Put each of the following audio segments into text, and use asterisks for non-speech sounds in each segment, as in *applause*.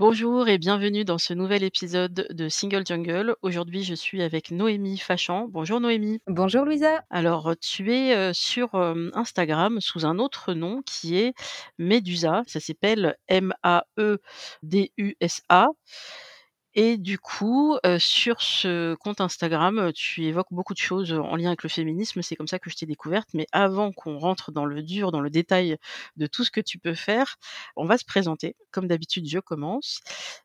Bonjour et bienvenue dans ce nouvel épisode de Single Jungle. Aujourd'hui, je suis avec Noémie Fachan. Bonjour Noémie. Bonjour Louisa. Alors, tu es euh, sur euh, Instagram sous un autre nom qui est Medusa. Ça s'appelle M-A-E-D-U-S-A. Et du coup, sur ce compte Instagram, tu évoques beaucoup de choses, en lien avec le féminisme. C'est comme ça que je t'ai découverte. Mais avant qu'on rentre dans le dur, dans le détail de tout ce que tu peux faire, on va se présenter. Comme d'habitude, je commence.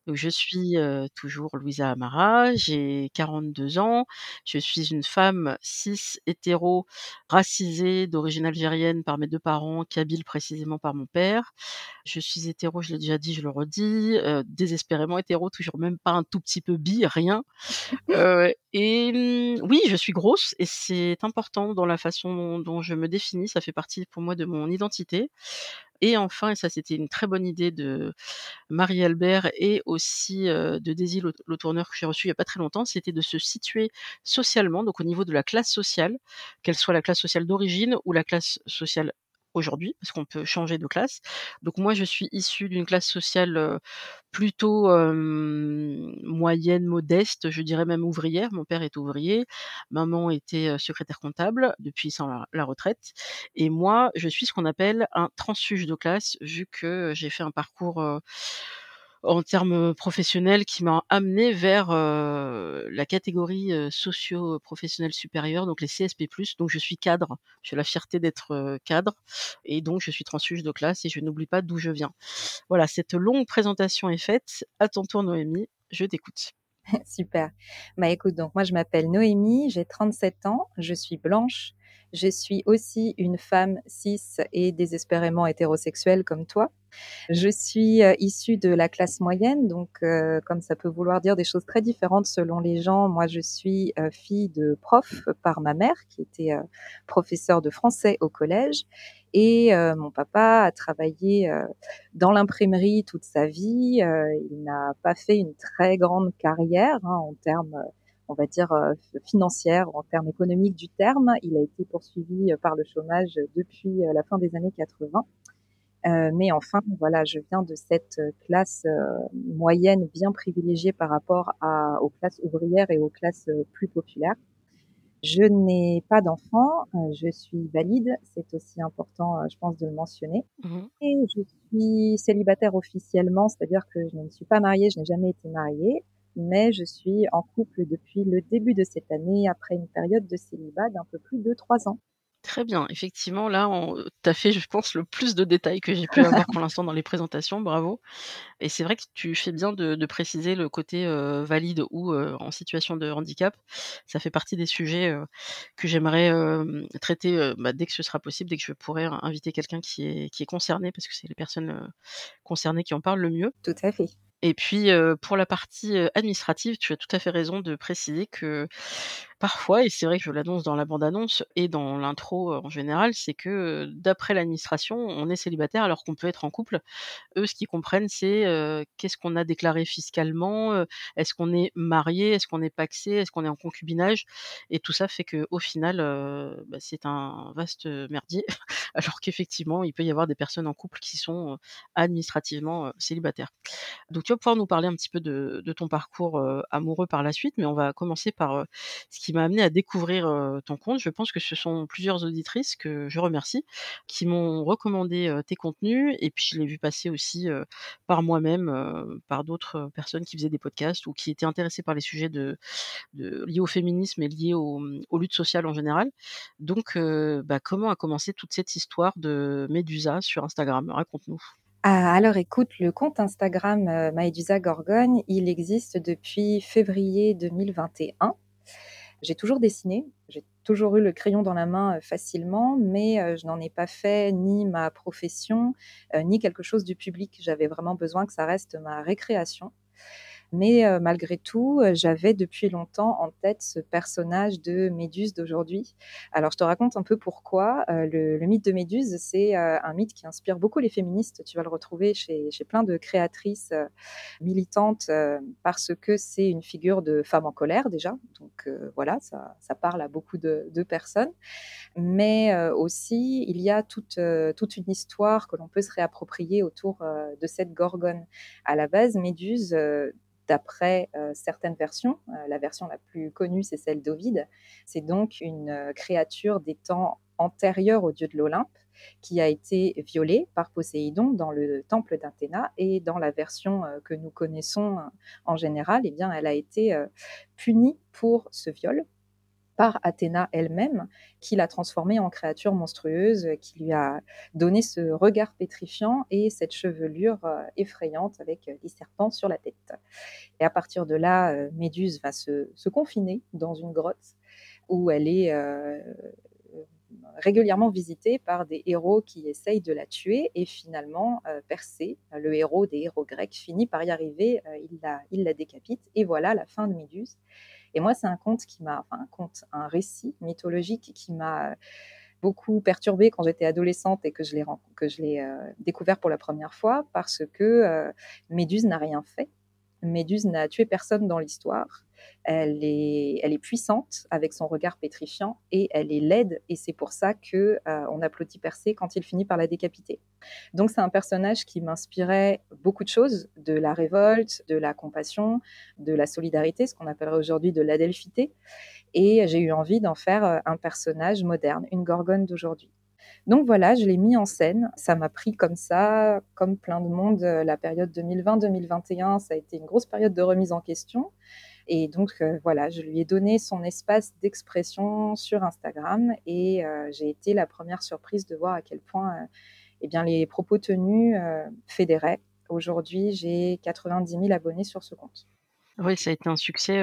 Donc je suis, toujours Louisa Amara, j'ai 42 ans. Je suis une femme cis hétéro, racisée, d'origine algérienne par mes deux parents, kabyle précisément par mon père. Je suis hétéro, je l'ai déjà dit, je le redis, désespérément hétéro, toujours même pas un tout petit peu bi, rien. et mmh, oui, je suis grosse et c'est important dans la façon dont, je me définis. Ça fait partie pour moi de mon identité. Et enfin, et ça c'était une très bonne idée de Marie-Albert et aussi de Daisy, le, tourneur que j'ai reçu il n'y a pas très longtemps, c'était de se situer socialement, donc au niveau de la classe sociale, qu'elle soit la classe sociale d'origine ou la classe sociale aujourd'hui, parce qu'on peut changer de classe. Donc moi, je suis issue d'une classe sociale plutôt moyenne, modeste, je dirais même ouvrière. Mon père est ouvrier, maman était secrétaire comptable depuis sans la, retraite, et moi, je suis ce qu'on appelle un transfuge de classe, vu que j'ai fait un parcours en termes professionnels qui m'a amené vers la catégorie socio-professionnelle supérieure, donc les CSP+. Donc je suis cadre, j'ai la fierté d'être cadre et donc je suis transfuge de classe et je n'oublie pas d'où je viens. Voilà, cette longue présentation est faite. À ton tour Noémie, je t'écoute. *laughs* Super. Bah écoute, donc moi je m'appelle Noémie, j'ai 37 ans, je suis blanche, je suis aussi une femme cis et désespérément hétérosexuelle comme toi. Je suis euh, issue de la classe moyenne, donc euh, comme ça peut vouloir dire des choses très différentes selon les gens. Moi, je suis euh, fille de prof par ma mère, qui était professeure de français au collège, et mon papa a travaillé dans l'imprimerie toute sa vie. il n'a pas fait une très grande carrière hein, en termes on va dire, euh, financière, en termes économiques du terme. Il a été poursuivi euh, par le chômage depuis euh, la fin des années 80. mais enfin, voilà, je viens de cette classe moyenne bien privilégiée par rapport à, aux classes ouvrières et aux classes plus populaires. Je n'ai pas d'enfant, je suis valide, c'est aussi important, je pense, de le mentionner. Mmh et je suis célibataire officiellement, c'est-à-dire que je ne suis pas mariée, je n'ai jamais été mariée mais je suis en couple depuis le début de cette année, après une période de célibat d'un peu plus de trois ans. Très bien, effectivement, là, tu as fait, je pense, le plus de détails que j'ai pu *laughs* avoir pour l'instant dans les présentations, bravo. Et c'est vrai que tu fais bien de, préciser le côté valide ou en situation de handicap. Ça fait partie des sujets que j'aimerais traiter bah, dès que ce sera possible, dès que je pourrai inviter quelqu'un qui est, qui est concerné, parce que c'est les personnes concernées qui en parlent le mieux. Tout à fait. Et puis, pour la partie, administrative, tu as tout à fait raison de préciser que parfois, et c'est vrai que je l'annonce dans la bande-annonce et dans l'intro en général, c'est que d'après l'administration, on est célibataire alors qu'on peut être en couple. Eux, ce qu'ils comprennent, c'est qu'est-ce qu'on a déclaré fiscalement, est-ce qu'on est marié, est-ce qu'on est paxé, est-ce qu'on est en concubinage, et tout ça fait que au final, bah, c'est un vaste merdier, *laughs* alors qu'effectivement, il peut y avoir des personnes en couple qui sont administrativement célibataires. Donc tu vas pouvoir nous parler un petit peu de, de ton parcours amoureux par la suite, mais on va commencer par ce qui m'a amenée à découvrir, ton compte. Je pense que ce sont plusieurs auditrices, que je remercie, qui m'ont recommandé, tes contenus et puis je l'ai vu passer aussi, par moi-même, par d'autres personnes qui faisaient des podcasts ou qui étaient intéressées par les sujets de liés au féminisme et liés aux, mmh, aux luttes sociales en général. Donc bah, comment a commencé toute cette histoire de Médusa sur Instagram? Raconte-nous. Ah, alors écoute, le compte Instagram, heu, Maëdusa Gorgone, il existe depuis février 2021. J'ai toujours dessiné, j'ai toujours eu le crayon dans la main, heu, facilement, mais heu, je n'en ai pas fait ni ma profession, heu, ni quelque chose du public. J'avais vraiment besoin que ça reste ma récréation. Mais heu, malgré tout, heu, j'avais depuis longtemps en tête ce personnage de Méduse d'aujourd'hui. Alors je te raconte un peu pourquoi. Heu, le mythe de Méduse, c'est, un mythe qui inspire beaucoup les féministes. Tu vas le retrouver chez plein de créatrices, militantes, parce que c'est une figure de femme en colère déjà. Donc voilà, ça parle à beaucoup de de personnes. Mais aussi, il y a toute, toute une histoire que l'on peut se réapproprier autour, de cette gorgone. À la base, Méduse, d'après, heu, certaines versions, heu, la version la plus connue, c'est celle d'Ovide. C'est donc une, heu, créature des temps antérieurs au dieu de l'Olympe, qui a été violée par Poséidon dans le temple d'Athéna et dans la version, que nous connaissons, en général, eh bien, elle a été, punie pour ce viol par Athéna elle-même, qui l'a transformée en créature monstrueuse, qui lui a donné ce regard pétrifiant et cette chevelure euh, effrayante avec euh, des serpents sur la tête. Et à partir de là, euh, Méduse va se, confiner dans une grotte où elle est régulièrement visitée par des héros qui essayent de la tuer et finalement euh, le héros des héros grecs, finit par y arriver, il, la, il la décapite et voilà la fin de Méduse. Et moi, c'est un conte qui m'a, enfin un conte, un récit mythologique qui m'a beaucoup perturbée quand j'étais adolescente et que je l'ai, que je l'ai euh, découvert pour la première fois parce que euh, Méduse n'a rien fait. Méduse n'a tué personne dans l'histoire. Elle est, puissante avec son regard pétrifiant et elle est laide et c'est pour ça que euh, on applaudit Persée quand il finit par la décapiter. Donc c'est un personnage qui m'inspirait beaucoup de choses, de la révolte, de la compassion, de la solidarité, ce qu'on appellerait aujourd'hui de l'adelphité. Et j'ai eu envie d'en faire euh, un personnage moderne, une gorgone d'aujourd'hui. Donc voilà, je l'ai mis en scène. Ça m'a pris comme ça, comme plein de monde, euh, la période 2020-2021, ça a été une grosse période de remise en question. Et donc euh, voilà, je lui ai donné son espace d'expression sur Instagram et euh, j'ai été la première surprise de voir à quel point euh, eh bien, les propos tenus fédéraient. Aujourd'hui, j'ai 90 000 abonnés sur ce compte. Oui, ça a été un succès,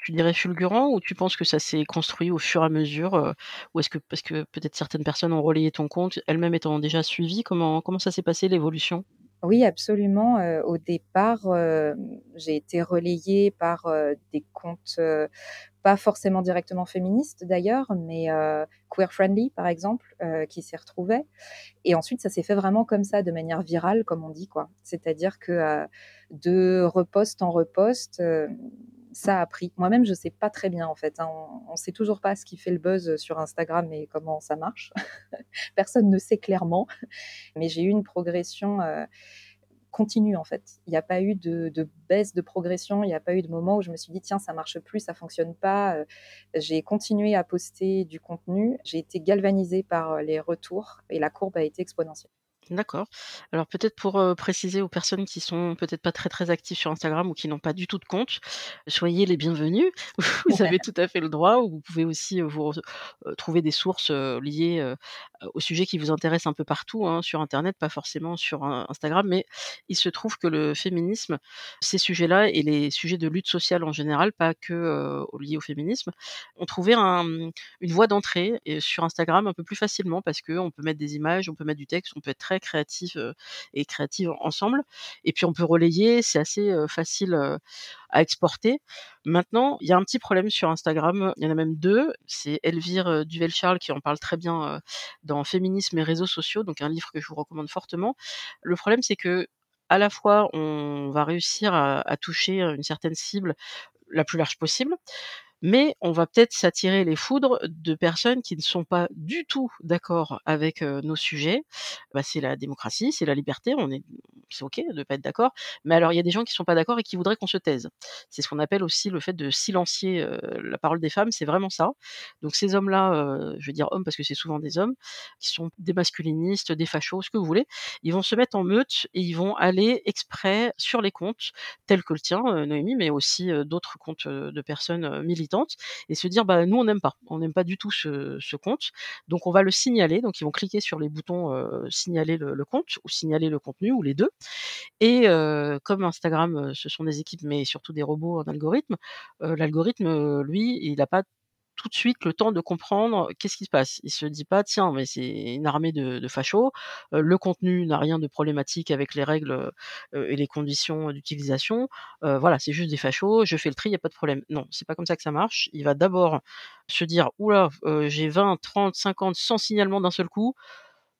tu dirais fulgurant ou tu penses que ça s'est construit au fur et à mesure, ou est-ce que parce que peut-être certaines personnes ont relayé ton compte, elles-mêmes étant déjà suivies? Comment comment ça s'est passé l'évolution? Oui, absolument. Au départ, j'ai été relayée par, des comptes, pas forcément directement féministes d'ailleurs, mais queer friendly par exemple, qui s'y retrouvaient et ensuite ça s'est fait vraiment comme ça, de manière virale comme on dit quoi. C'est-à-dire que, de repost en repost, ça a pris. Moi-même je sais pas très bien en fait, hein, on on sait toujours pas ce qui fait le buzz, sur Instagram et comment ça marche. *laughs* Personne ne sait clairement, mais j'ai eu une progression, heu, continue en fait. Il n'y a pas eu de, de baisse de progression, il n'y a pas eu de moment où je me suis dit tiens ça marche plus, ça fonctionne pas. Euh, J'ai continué à poster du contenu, j'ai été galvanisée par euh, les retours et la courbe a été exponentielle. D'accord. Alors peut-être pour, préciser aux personnes qui sont peut-être pas très, très actives sur Instagram ou qui n'ont pas du tout de compte, soyez les bienvenus. *laughs* Vous avez tout à fait le droit ou vous pouvez aussi, vous trouver des sources, liées, heu, aux sujets qui vous intéressent un peu partout, hein, sur internet, pas forcément sur In Instagram. Mais il se trouve que le féminisme, ces sujets-là et les sujets de lutte sociale en général, pas que, heu, liés au féminisme, ont trouvé un, une voie d'entrée sur Instagram un peu plus facilement parce qu'on peut mettre des images, on peut mettre du texte, on peut être très créatif, heu et créative ensemble et puis on peut relayer, c'est assez, facile, à exporter. Maintenant, il y a un petit problème sur Instagram, il y en a même 2. c'est Elvire, Duvel-Charles qui en parle très bien, dans Féminisme et réseaux sociaux, donc un livre que je vous recommande fortement. Le problème, c'est que à la fois on va réussir à toucher, une certaine cible la plus large possible, mais on va peut-être s'attirer les foudres de personnes qui ne sont pas du tout d'accord avec, nos sujets. Bah, c'est la démocratie, c'est la liberté, on est c'est OK de pas être d'accord, mais alors il y a des gens qui sont pas d'accord et qui voudraient qu'on se taise. C'est ce qu'on appelle aussi le fait de silencier, la parole des femmes, c'est vraiment ça. Donc ces hommes-là, je vais dire hommes parce que c'est souvent des hommes, qui sont des masculinistes, des fachos, ce que vous voulez, ils vont se mettre en meute et ils vont aller exprès sur les comptes tels que le tien, Noémie, mais aussi, d'autres comptes, de personnes, heu, et se dire: «Bah, nous on n'aime pas, on n'aime pas du tout ce compte, donc on va le signaler». Donc ils vont cliquer sur les boutons, heu, signaler le compte ou signaler le contenu ou les 2 et heu, comme Instagram, heu, ce sont des équipes, mais surtout des robots en algorithme, l'algorithme, lui, il a pas tout de suite le temps de comprendre qu'est-ce qui se passe. Il se dit pas: «Tiens, mais c'est une armée de de fachos, le contenu n'a rien de problématique avec les règles, et les conditions d'utilisation, voilà, c'est juste des fachos, je fais le tri, il y a pas de problème». Non, c'est pas comme ça que ça marche. Il va d'abord se dire: «Ouh là, heu, j'ai 20-30-50 100 signalements d'un seul coup,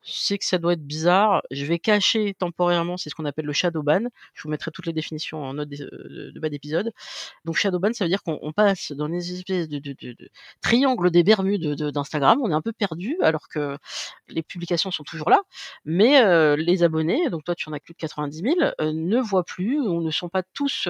c'est que ça doit être bizarre, je vais cacher temporairement, c'est ce qu'on appelle le shadow ban. Je vous mettrai toutes les définitions en note de de bas d'épisode. Donc shadow ban, ça veut dire qu'on on passe dans des espèces de de triangles des Bermudes de d'Instagram. On est un peu perdu alors que les publications sont toujours là, mais heu, les abonnés, donc toi tu en as plus de 90 000, heu, ne voient plus ou ne sont pas tous,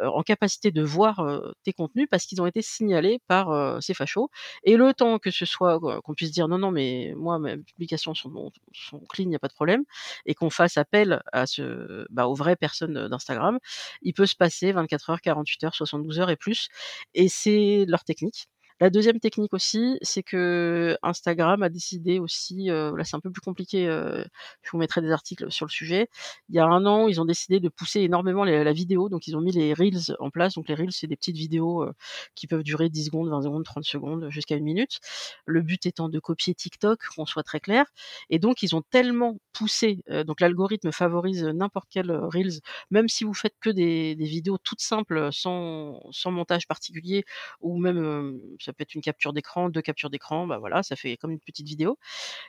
en capacité de voir, tes contenus parce qu'ils ont été signalés par, ces fachos et le temps que ce soit qu'on puisse dire: «Non, non, mais moi mes publications sont sont clean, il y a pas de problème» et qu'on fasse appel à ce bah, aux vraies personnes d'Instagram, il peut se passer 24 heures, 48 heures, 72 heures et plus et c'est leur technique. La deuxième technique aussi, c'est qu'Instagram a décidé aussi, heu, là c'est un peu plus compliqué, heu, je vous mettrai des articles sur le sujet. Il y a 1 an, ils ont décidé de pousser énormément la vidéo, donc ils ont mis les reels en place. Donc les reels, c'est des petites vidéos, heu, qui peuvent durer 10 secondes, 20 secondes, 30 secondes, jusqu'à 1 minute. Le but étant de copier TikTok, qu'on soit très clair et donc ils ont tellement poussé, donc l'algorithme favorise n'importe quel, reels, même si vous faites que des vidéos toutes simples, sans montage particulier ou même, ça peut être une capture d'écran, 2 captures d'écran, bah, voilà, ça fait comme une petite vidéo.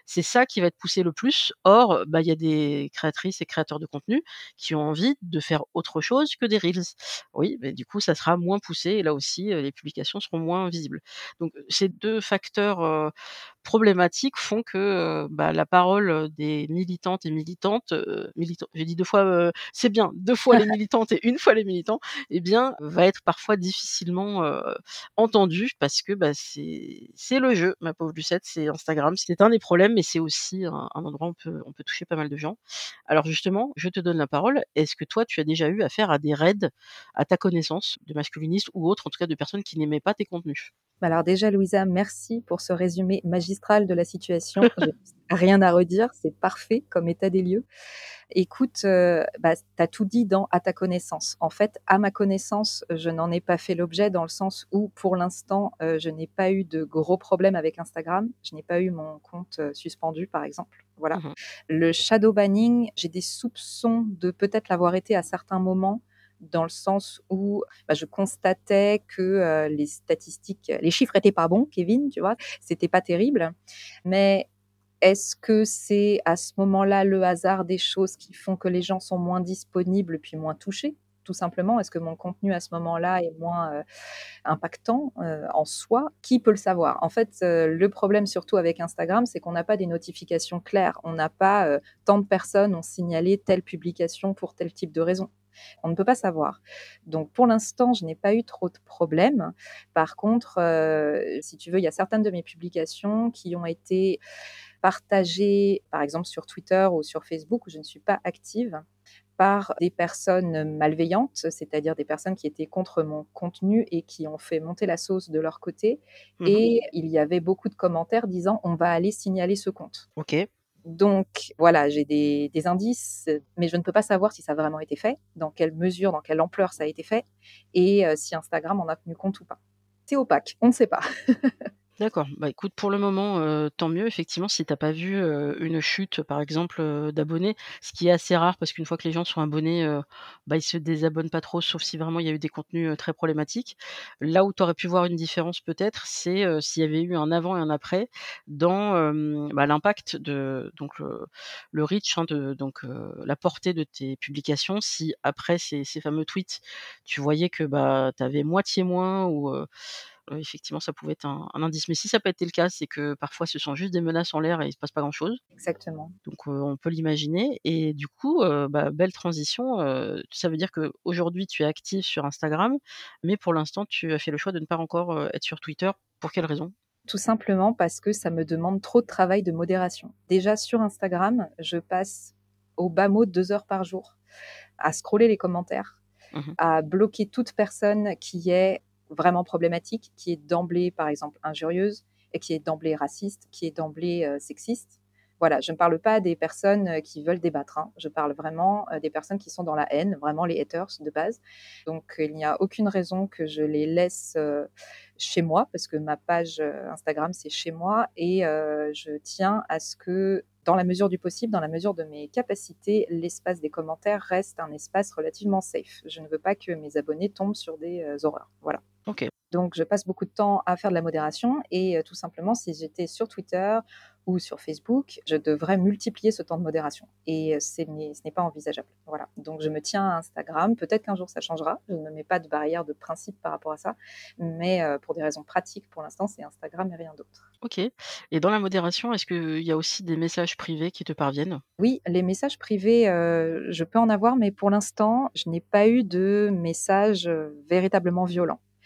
C'est ça qui va être poussé le plus. Or, bah, il y a des créatrices et créateurs de contenu qui ont envie de faire autre chose que des reels. Oui, beh, du coup, ça sera moins poussé et là aussi, heu, les publications seront moins visibles. Donc ces 2 facteurs, heu, problématiques font que, heu, bah, la parole des militantes et militantes, heu, militant j'ai dit 2 fois, c'est bien, 2 fois les *laughs* militantes et 1 fois les militants et bien, va être parfois difficilement, entendue parce que, bah, c'est c'est le jeu, ma pauvre Lucette, c'est Instagram. C'est un des problèmes, mais c'est aussi un un endroit où on peut on peut toucher pas mal de gens. Alors justement, je te donne la parole. Est-ce que toi, tu as déjà eu affaire à des raids, à ta connaissance, de masculinistes ou autres, en tout cas de personnes qui n'aimaient pas tes contenus? Alors déjà Louisa, merci pour ce résumé magistral de la situation. *laughs* Rien à redire, c'est parfait comme état des lieux. Écoute, heu, bah, tu as tout dit dans «à ta connaissance». En fait, à ma connaissance, je n'en ai pas fait l'objet dans le sens où, pour l'instant, heu, je n'ai pas eu de gros problèmes avec Instagram. Je n'ai pas eu mon compte, heu, suspendu, par exemple, voilà. Mmh mh. Le shadow banning, j'ai des soupçons de peut-être l'avoir été à certains moments, dans le sens où, bah, je constatais que, heu, les statistiques, les chiffres étaient pas bons, Kevin, tu vois? C'était pas terrible. Mais est-ce que c'est à ce moment-là le hasard des choses qui font que les gens sont moins disponibles puis moins touchés, tout simplement? Est-ce que mon contenu à ce moment-là est moins, heu, impactant, heu, en soi? Qui peut le savoir? En fait, le problème surtout avec Instagram, c'est qu'on n'a pas des notifications claires. On n'a pas, tant de personnes ont signalé telle publication pour tel type de raison. On ne peut pas savoir. Donc pour l'instant, je n'ai pas eu trop de problèmes. Par contre, heu, si tu veux, il y a certaines de mes publications qui ont été partagées, par exemple sur Twitter ou sur Facebook, où je ne suis pas active, par des personnes malveillantes, c'est-à-dire des personnes qui étaient contre mon contenu et qui ont fait monter la sauce de leur côté Mmh mh. et il y avait beaucoup de commentaires disant: «On va aller signaler ce compte». OK. Donc voilà, j'ai des indices, mais je ne peux pas savoir si ça a vraiment été fait, dans quelle mesure, dans quelle ampleur ça a été fait et heu, si Instagram en a tenu compte ou pas. C'est opaque, on ne sait pas. *laughs* D'accord. Bah, écoute, pour le moment, heu, tant mieux effectivement si tu as pas vu, une chute, par exemple, d'abonnés, ce qui est assez rare parce qu'une fois que les gens sont abonnés, heu, bah, ils se désabonnent pas trop, sauf si vraiment il y a eu des contenus, très problématiques. Là où tu aurais pu voir une différence peut-être, c'est, s'il y avait eu un avant et un après dans, bah, l'impact de donc le le reach, hein, de donc la portée de tes publications. Si après ces fameux tweets, tu voyais que, bah, tu avais moitié moins ou effectivement, ça pouvait être un un indice. Mais si ça a pas été le cas, c'est que parfois ce sont juste des menaces en l'air et il se passe pas grand chose. Exactement. Donc, on peut l'imaginer et du coup, bah, belle transition, ça veut dire qu'aujourd'hui tu es active sur Instagram, mais pour l'instant tu as fait le choix de ne pas encore, être sur Twitter. Pour quelle raison? Tout simplement parce que ça me demande trop de travail de modération. Déjà sur Instagram, je passe au bas mot 2 heures par jour à scroller les commentaires, Mmh mh. à bloquer toute personne qui est vraiment problématique, qui est d'emblée, par exemple, injurieuse et qui est d'emblée raciste, qui est d'emblée, heu, sexiste. Voilà, je ne parle pas des personnes, heu, qui veulent débattre, hein. Je parle vraiment, heu, des personnes qui sont dans la haine, vraiment les haters de base. Donc il n'y a aucune raison que je les laisse, chez moi parce que ma page, Instagram, c'est chez moi et je tiens à ce que, dans la mesure du possible, dans la mesure de mes capacités, l'espace des commentaires reste un espace relativement safe. Je ne veux pas que mes abonnés tombent sur des, horreurs. Voilà. Donc je passe beaucoup de temps à faire de la modération et tout simplement, si j'étais sur Twitter ou sur Facebook, je devrais multiplier ce temps de modération et ce n'est pas envisageable. Voilà, donc je me tiens à Instagram. Peut-être qu'un jour ça changera. Je ne me mets pas de barrière de principe par rapport à ça, mais pour des raisons pratiques, pour l'instant, c'est Instagram et rien d'autre. OK et dans la modération, est-ce qu'il y a aussi des messages privés qui te parviennent? Oui, les messages privés, je peux en avoir, mais pour l'instant, je n'ai pas eu de messages, véritablement violents.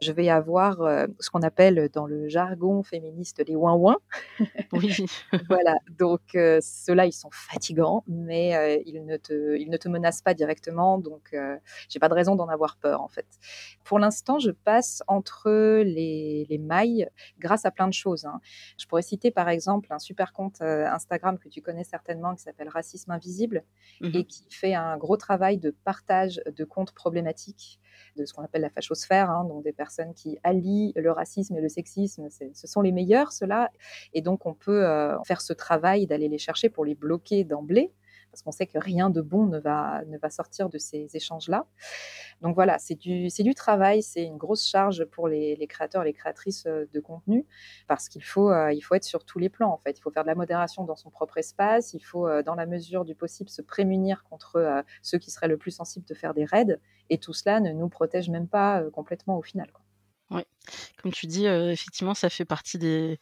Je vais avoir, heu, ce qu'on appelle dans le jargon féministe les ouin-ouin. Oui. *laughs* Voilà, donc heu, ceux-là, ils sont fatigants, mais heu, ils ne te ils ne te menacent pas directement, donc j'ai pas de raison d'en avoir peur, en fait. Pour l'instant, je passe entre les les mailles grâce à plein de choses, hein. Je pourrais citer, par exemple, un super compte, Instagram que tu connais certainement qui s'appelle Racisme Invisible Mmh et qui fait un gros travail de partage de comptes problématiques, de ce qu'on appelle la fachosphère, hein, donc des personnes qui allient le racisme et le sexisme. Ce sont les meilleurs ceux-là et donc on peut, heu, faire ce travail d'aller les chercher pour les bloquer d'emblée, parce qu'on sait que rien de bon ne va ne va sortir de ces échanges-là. Donc voilà, c'est du du travail, c'est une grosse charge pour les les créateurs et les créatrices, heu, de contenu parce qu'il faut, heu, il faut être sur tous les plans, en fait. Il faut faire de la modération dans son propre espace, il faut, heu, dans la mesure du possible, se prémunir contre, ceux qui seraient le plus sensibles de faire des raids et tout cela ne nous protège même pas, complètement au final. Ouais, comme tu dis, heu, effectivement, ça fait partie des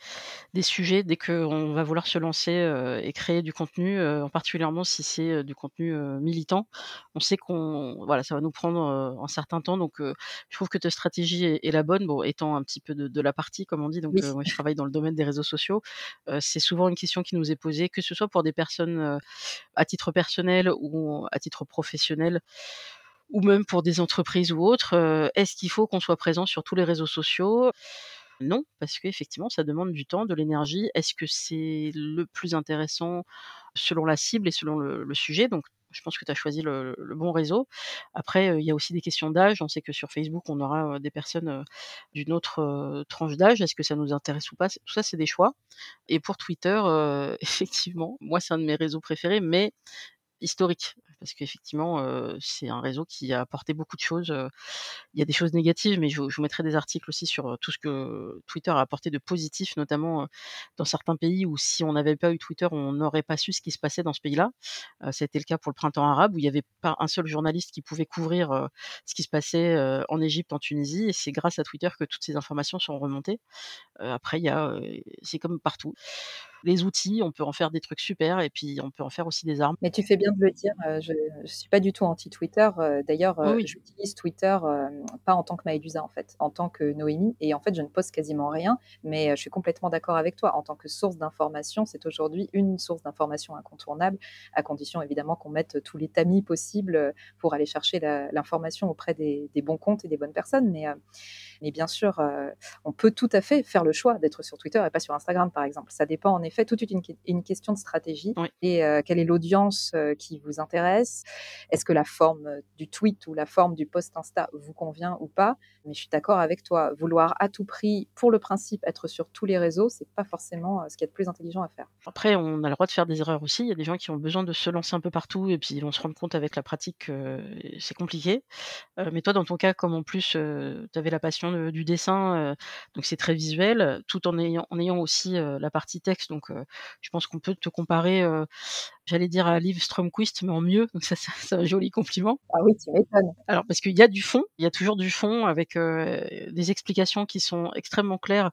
des sujets dès qu'on va vouloir se lancer, heu et créer du contenu, heu, en particulièrement si c'est, heu, du contenu, heu, militant. On sait qu'on voilà, ça va nous prendre, heu, un certain temps donc heu, je trouve que ta stratégie est est la bonne. Bon, étant un petit peu de de la partie, comme on dit, donc Oui. heu, moi, je travaille dans le domaine des réseaux sociaux. Heu, c'est souvent une question qui nous est posée, que ce soit pour des personnes, heu, à titre personnel ou à titre professionnel ou même pour des entreprises ou autres, «Est-ce qu'il faut qu'on soit présent sur tous les réseaux sociaux?» non, parce qu'effectivement, ça demande du temps, de l'énergie. Est-ce que c'est le plus intéressant selon la cible et selon le sujet? Donc je pense que tu as choisi le bon réseau. Après, il y a aussi des questions d'âge. On sait que sur Facebook, on aura, des personnes, d'une autre, tranche d'âge. Est-ce que ça nous intéresse ou pas? Tout ça, c'est des choix et pour Twitter, *laughs* effectivement, moi, c'est un de mes réseaux préférés, mais historique. Parce qu'effectivement, heu, c'est un réseau qui a apporté beaucoup de choses. Il y a des choses négatives, mais je je vous mettrai des articles aussi sur, tout ce que Twitter a apporté de positif, notamment, dans certains pays où si on n'avait pas eu Twitter, on n'aurait pas su ce qui se passait dans ce pays-là. Été le cas pour le printemps arabe où il y avait pas un seul journaliste qui pouvait couvrir, ce qui se passait, en Égypte, en Tunisie et c'est grâce à Twitter que toutes ces informations sont remontées. Après il y a, c'est comme partout. Les outils, on peut en faire des trucs super et puis on peut en faire aussi des armes. Mais tu fais bien de le dire, heu, je je suis pas du tout anti Twitter, heu, d'ailleurs, Oui, heu, oui. j'utilise Twitter, pas en tant que Maëlysa, en fait, en tant que Noémie et en fait, je ne poste quasiment rien, mais je suis complètement d'accord avec toi. En tant que source d'information, c'est aujourd'hui une source d'information incontournable, à condition évidemment qu'on mette tous les tamis possibles, pour aller chercher l'information auprès des des bons comptes et des bonnes personnes. Mais mais bien sûr, on peut tout à fait faire le choix d'être sur Twitter et pas sur Instagram, par exemple. Ça dépend en effet toute une q une question de stratégie Oui. et heu, quelle est l'audience, heu, qui vous intéresse? Est-ce que la forme, heu, du tweet ou la forme du post Insta vous convient ou pas? Mais je suis d'accord avec toi, vouloir à tout prix, pour le principe, être sur tous les réseaux, c'est pas forcément, ce qu'il y a de plus intelligent à faire. Après, on a le droit de faire des erreurs aussi. Il y a des gens qui ont besoin de se lancer un peu partout et puis ils vont se rendre compte avec la pratique que c'est compliqué. Mais toi, dans ton cas, comme en plus, tu avais la passion de du dessin, donc c'est très visuel, tout en ayant en ayant aussi, la partie texte donc heu, je pense qu'on peut te comparer, J'allais dire à Liv Strömquist, mais en mieux, donc *laughs* ça, c'est un joli compliment. Ah oui, tu m'étonnes. Alors parce qu'il y a du fond, il y a toujours du fond avec, heu, des explications qui sont extrêmement claires.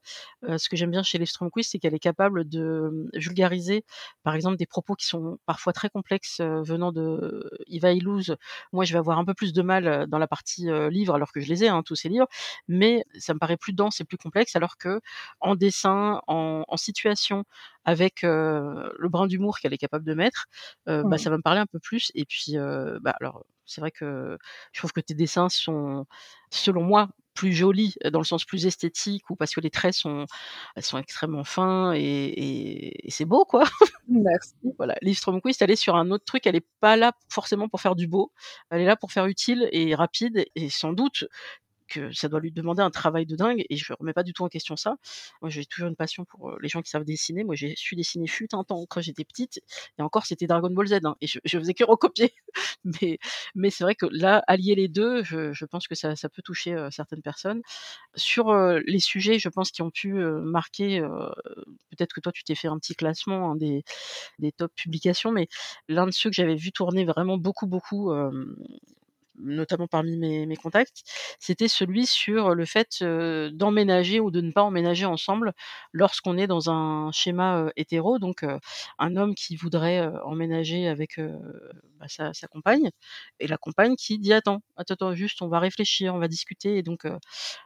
Heu, ce que j'aime bien chez Liv Strömquist, c'est qu'elle est capable de, vulgariser, par exemple, des propos qui sont parfois très complexes, venant de Eva Illouz. Moi, je vais avoir un peu plus de mal, dans la partie, heu, livres, alors que je les ai, hein, tous ces livres, mais ça me paraît plus dense et plus complexe, alors qu'en dessin, en en situation, avec, le brin d'humour qu'elle est capable de mettre, bah, ça va me parler un peu plus et puis, bah, alors, c'est vrai que je trouve que tes dessins sont, selon moi, plus jolis, dans le sens plus esthétique ou parce que les traits sont sont extrêmement fins et et et c'est beau, quoi. *laughs* Merci. Voilà, Liv elle est sur un autre truc, elle est pas là forcément pour faire du beau. Elle est là pour faire utile et rapide et sans doute que ça doit lui demander un travail de dingue et je remets pas du tout en question ça. Moi, j'ai toujours une passion pour, les gens qui savent dessiner. Moi, j'ai su dessiner fut un temps quand j'étais petite et encore c'était Dragon Ball Z, hein et je je faisais que *laughs* recopier. Mais mais c'est vrai que là, allier les 2, je je pense que ça ça peut toucher, certaines personnes. Sur, les sujets, je pense qui ont pu, marquer, peut-être que toi tu t'es fait un petit classement, hein, des des top publications, mais l'un de ceux que j'avais vu tourner vraiment beaucoup, beaucoup, notamment parmi mes mes contacts, c'était celui sur le fait, heu, d'emménager ou de ne pas emménager ensemble lorsqu'on est dans un schéma, heu, hétéro. Donc, heu, un homme qui voudrait, emménager avec, bah, sa sa compagne et la compagne qui dit: «Attends, attends, attends, juste on va réfléchir, on va discuter» et donc,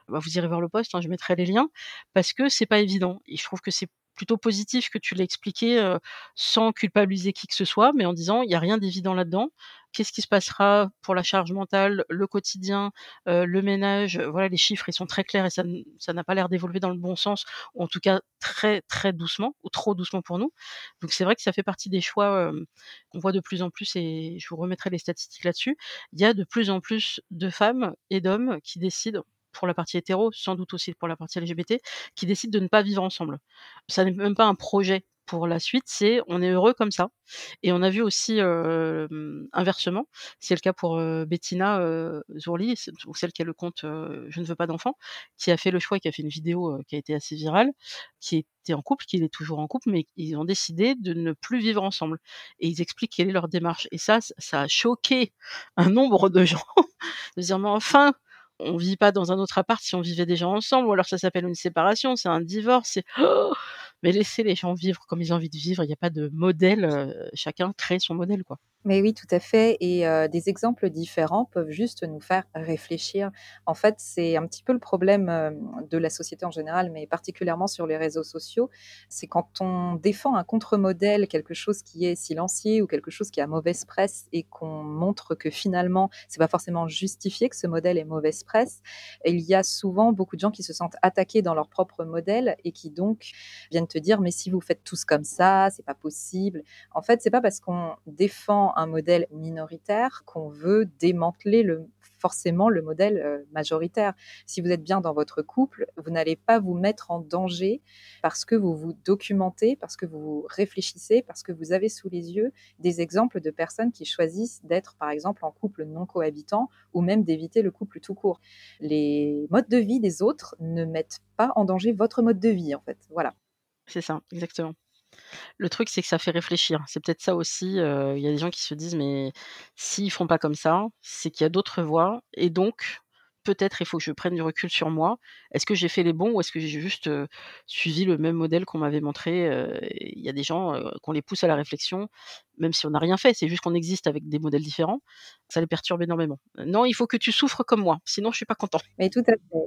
bah, vous irez voir le post, hein, je mettrai les liens parce que c'est pas évident et je trouve que c'est plutôt positif que tu l'aies expliqué, sans culpabiliser qui que ce soit, mais en disant: «Il y a rien d'évident là-dedans. Qu'est-ce qui se passera pour la charge mentale, le quotidien, le ménage?» voilà, les chiffres, ils sont très clairs et ça ça n'a pas l'air d'évoluer dans le bon sens ou en tout cas très, très doucement ou trop doucement pour nous. Donc c'est vrai que ça fait partie des choix, qu'on voit de plus en plus et je vous remettrai les statistiques là-dessus. Il y a de plus en plus de femmes et d'hommes qui décident, pour la partie hétéro, sans doute aussi pour la partie LGBT, qui décident de ne pas vivre ensemble. Ça n'est même pas un projet pour la suite, c'est on est heureux comme ça. Et on a vu aussi, hem, inversement, c'est le cas pour, heu, Bettina, heu, Zourli, donc celle qui a le compte, Je ne veux pas d'enfant, qui a fait le choix qui a fait une vidéo, qui a été assez virale, qui était en couple, qui est toujours en couple, mais ils ont décidé de ne plus vivre ensemble. Et ils expliquent quelle est leur démarche. Et ça, ça a choqué un nombre de gens. *laughs* De dire: «Mais enfin, on vit pas dans un autre appart si on vivait déjà ensemble ou alors ça s'appelle une séparation, c'est un divorce, c'est *gasps* mais laissez les gens vivre comme ils ont envie de vivre, il y a pas de modèle, chacun crée son modèle, quoi». Mais oui, tout à fait et des exemples différents peuvent juste nous faire réfléchir. En fait, c'est un petit peu le problème, de la société en général, mais particulièrement sur les réseaux sociaux. C'est quand on défend un contre-modèle, quelque chose qui est silencieux ou quelque chose qui a mauvaise presse et qu'on montre que finalement, c'est pas forcément justifié que ce modèle ait mauvaise presse. Il y a souvent beaucoup de gens qui se sentent attaqués dans leur propre modèle et qui donc viennent te dire: «Mais si vous faites tous comme ça, c'est pas possible». En fait, c'est pas parce qu'on défend un modèle minoritaire qu'on veut démanteler le forcément le modèle, heu, majoritaire. Si vous êtes bien dans votre couple, vous n'allez pas vous mettre en danger parce que vous vous documentez, parce que vous réfléchissez, parce que vous avez sous les yeux des exemples de personnes qui choisissent d'être, par exemple, en couple non cohabitant ou même d'éviter le couple tout court. Les modes de vie des autres ne mettent pas en danger votre mode de vie, en fait. Voilà. C'est ça, exactement. Le truc, c'est que ça fait réfléchir. C'est peut-être ça aussi, il y a des gens qui se disent: «Mais s'ils font pas comme ça, c'est qu'il y a d'autres voies et donc peut-être il faut que je prenne du recul sur moi. Est-ce que j'ai fait les bons ou est-ce que j'ai juste, suivi le même modèle qu'on m'avait montré?» il y a des gens, qu'on les pousse à la réflexion, même si on n'a rien fait, c'est juste qu'on existe avec des modèles différents, ça les perturbe énormément. «Non, il faut que tu souffres comme moi, sinon je suis pas content». Mais tout à fait.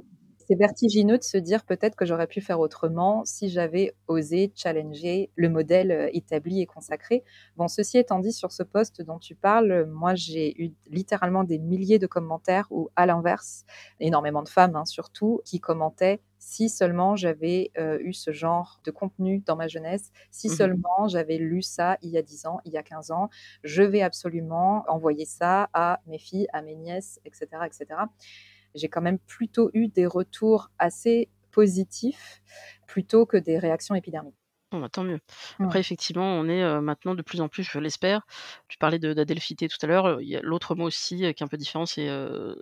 C'est vertigineux de se dire peut-être que j'aurais pu faire autrement si j'avais osé challenger le modèle, heu, établi et consacré. Bon, ceci étant dit, sur ce post dont tu parles, moi j'ai eu littéralement des milliers de commentaires où, à l'inverse, énormément de femmes, hein, surtout, qui commentaient: «Si seulement j'avais, heu, eu ce genre de contenu dans ma jeunesse, si Mmh mh. seulement j'avais lu ça il y a 10 ans, il y a 15 ans, je vais absolument envoyer ça à mes filles, à mes nièces» et cetera et cetera. J'ai quand même plutôt eu des retours assez positifs, plutôt que des réactions épidermiques. Bon, bah, tant mieux. Après Ouais. effectivement, on est, heu, maintenant de plus en plus, je l'espère tu parlais de d'adelphité tout à l'heure, a l'autre mot aussi, heu, qui est un peu différent, c'est,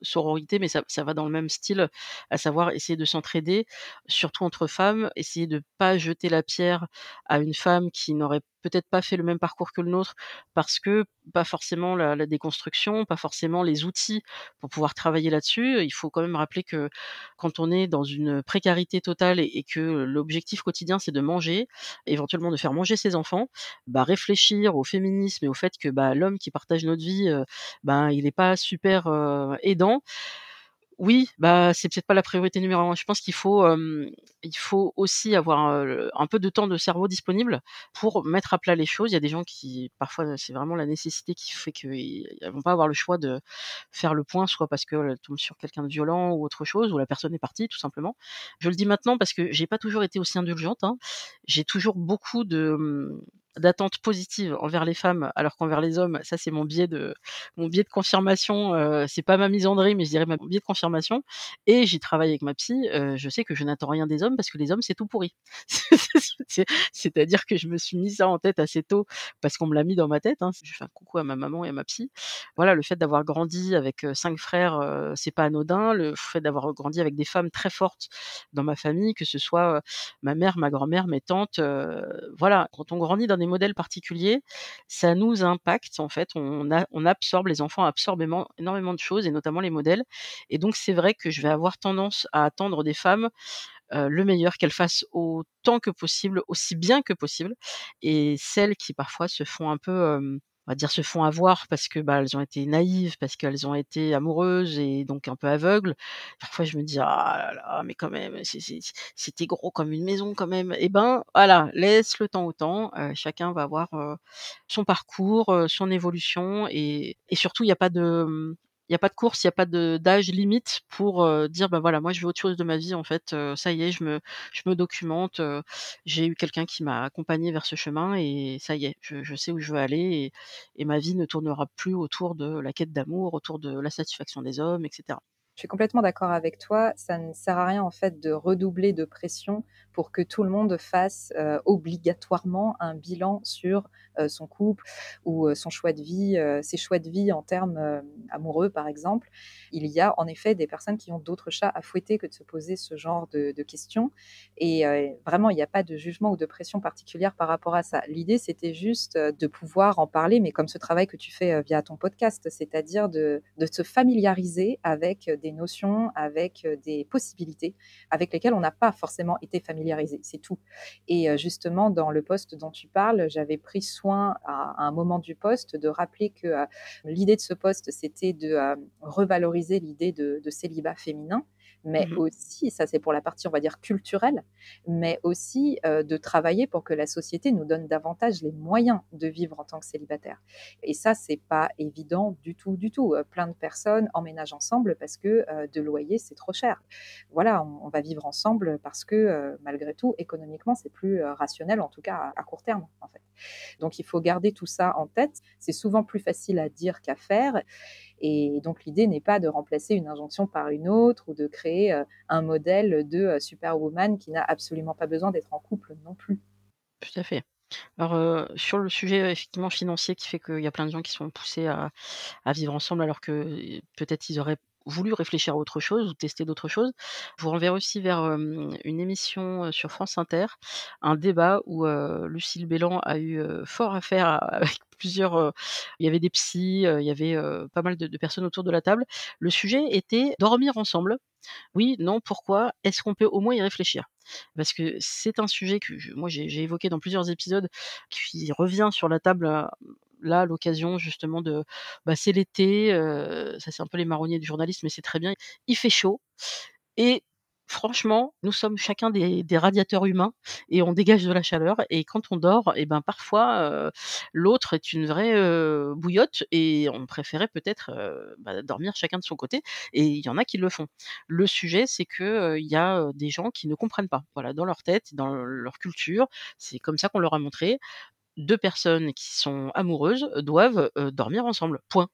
sororité, mais ça ça va dans le même style, à savoir essayer de s'entraider, surtout entre femmes, essayer de pas jeter la pierre à une femme qui n'aurait peut-être pas fait le même parcours que le nôtre parce que pas forcément la déconstruction, pas forcément les outils pour pouvoir travailler là-dessus. Il faut quand même rappeler que quand on est dans une précarité totale et que l'objectif quotidien, c'est de manger, éventuellement de faire manger ses enfants, bah, réfléchir au féminisme et au fait que, bah, l'homme qui partage notre vie, heu, ben, il est pas super, heu, aidant. Oui, bah, c'est peut-être pas la priorité numéro 1. Je pense qu'il faut, il faut aussi avoir, un peu de temps de cerveau disponible pour mettre à plat les choses. Il y a des gens qui parfois, c'est vraiment la nécessité qui fait qu'elles vont pas avoir le choix de faire le point, soit parce qu'elles tombent sur quelqu'un de violent ou autre chose, ou la personne est partie tout simplement. Je le dis maintenant parce que j'ai pas toujours été aussi indulgente, hein. J'ai toujours beaucoup de, mmh, d'attentes positives envers les femmes, alors qu'envers les hommes, ça c'est mon biais de mon biais de confirmation, heu, c'est pas ma misandrie, mais je dirais mon biais de confirmation et j'ai travaillé avec ma psy, je sais que je n'attends rien des hommes parce que les hommes, c'est tout pourri. *laughs* C'est c'est-à-dire que je me suis mis ça en tête assez tôt parce qu'on me l'a mis dans ma tête, hein. Je fais un coucou à ma maman et à ma psy. Voilà, le fait d'avoir grandi avec, 5 frères, heu, c'est pas anodin. Le fait d'avoir grandi avec des femmes très fortes dans ma famille, que ce soit, ma mère, ma grand-mère, mes tantes, voilà. Quand on grandit dans des modèles particuliers, ça nous impacte en fait. On absorbe, les enfants absorbent ément énormément de choses et notamment les modèles et donc c'est vrai que je vais avoir tendance à attendre des femmes, heu, le meilleur, qu'elles fassent autant que possible, aussi bien que possible et celles qui parfois se font un peu, on va dire se font avoir parce que, bah, elles ont été naïves, parce qu'elles ont été amoureuses et donc un peu aveugles. Parfois je me dis: «Ah là là, mais quand même, c'était gros comme une maison quand même». Et ben, voilà, laisse le temps au temps, chacun va avoir, son parcours, son évolution et et surtout il y a pas de, mmh, il y a pas de course, il y a pas d'âge limite pour, heu, dire: «Bah, voilà, moi je veux autre chose de ma vie en fait, heu, ça y est, je me je me documente, heu, j'ai eu quelqu'un qui m'a accompagnée vers ce chemin et ça y est, je sais où je veux aller et ma vie ne tournera plus autour de la quête d'amour, autour de la satisfaction des hommes» et cetera. Je suis complètement d'accord avec toi. Ça ne sert à rien, en fait, de redoubler de pression pour que tout le monde fasse, heu, obligatoirement un bilan sur, heu, son couple ou, heu, son choix de vie, ses choix de vie en termes, amoureux, par exemple. Il y a en effet des personnes qui ont d'autres chats à fouetter que de se poser ce genre de questions et vraiment, il y a pas de jugement ou de pression particulière par rapport à ça. L'idée, c'était juste, de pouvoir en parler, mais comme ce travail que tu fais, via ton podcast, c'est-à-dire de de se familiariser avec des notions, avec, heu, des possibilités avec lesquelles on n'a pas forcément été familiarisé, c'est tout. Et heu, justement, dans le post dont tu parles, j'avais pris soin à un moment du post de rappeler que, heu, l'idée de ce post, c'était de, revaloriser l'idée de célibat féminin, mais Mmh mh. aussi, ça c'est pour la partie, on va dire, culturelle, mais aussi, de travailler pour que la société nous donne davantage les moyens de vivre en tant que célibataire. Et ça, c'est pas évident du tout, du tout. Plein de personnes emménagent ensemble parce que, de loyer, c'est trop cher. Voilà, on on va vivre ensemble parce que, malgré tout, économiquement, c'est plus, rationnel, en tout cas à à court terme, en fait. Donc il faut garder tout ça en tête. C'est souvent plus facile à dire qu'à faire et donc l'idée n'est pas de remplacer une injonction par une autre ou de créer, heu, un modèle de, heu, superwoman qui n'a absolument pas besoin d'être en couple non plus. Tout à fait. Alors, heu, sur le sujet effectivement financier qui fait qu'il y a plein de gens qui sont poussés à vivre ensemble alors que, peut-être ils auraient voulu réfléchir à autre chose ou tester d'autres choses. Je vous renverrai aussi vers, une émission, sur France Inter, un débat où, Lucille Béland a eu, fort à faire avec *laughs* plusieurs, il y avait des psys, il y avait, pas mal de personnes autour de la table. Le sujet était dormir ensemble. Oui, non, pourquoi? Est-ce qu'on peut au moins y réfléchir? Parce que c'est un sujet que moi j'ai évoqué dans plusieurs épisodes, qui revient sur la table, là, l'occasion justement de bah, c'est l'été, ça c'est un peu les marronniers du journalisme, mais c'est très bien. Il fait chaud et franchement, nous sommes chacun des radiateurs humains et on dégage de la chaleur et quand on dort et ben, parfois, l'autre est une vraie, bouillotte et on préférait peut-être, bah, dormir chacun de son côté et il y en a qui le font. Le sujet, c'est que, il y a, des gens qui ne comprennent pas. Voilà, dans leur tête, dans leur culture, c'est comme ça qu'on leur a montré, 2 personnes qui sont amoureuses doivent, dormir ensemble, point.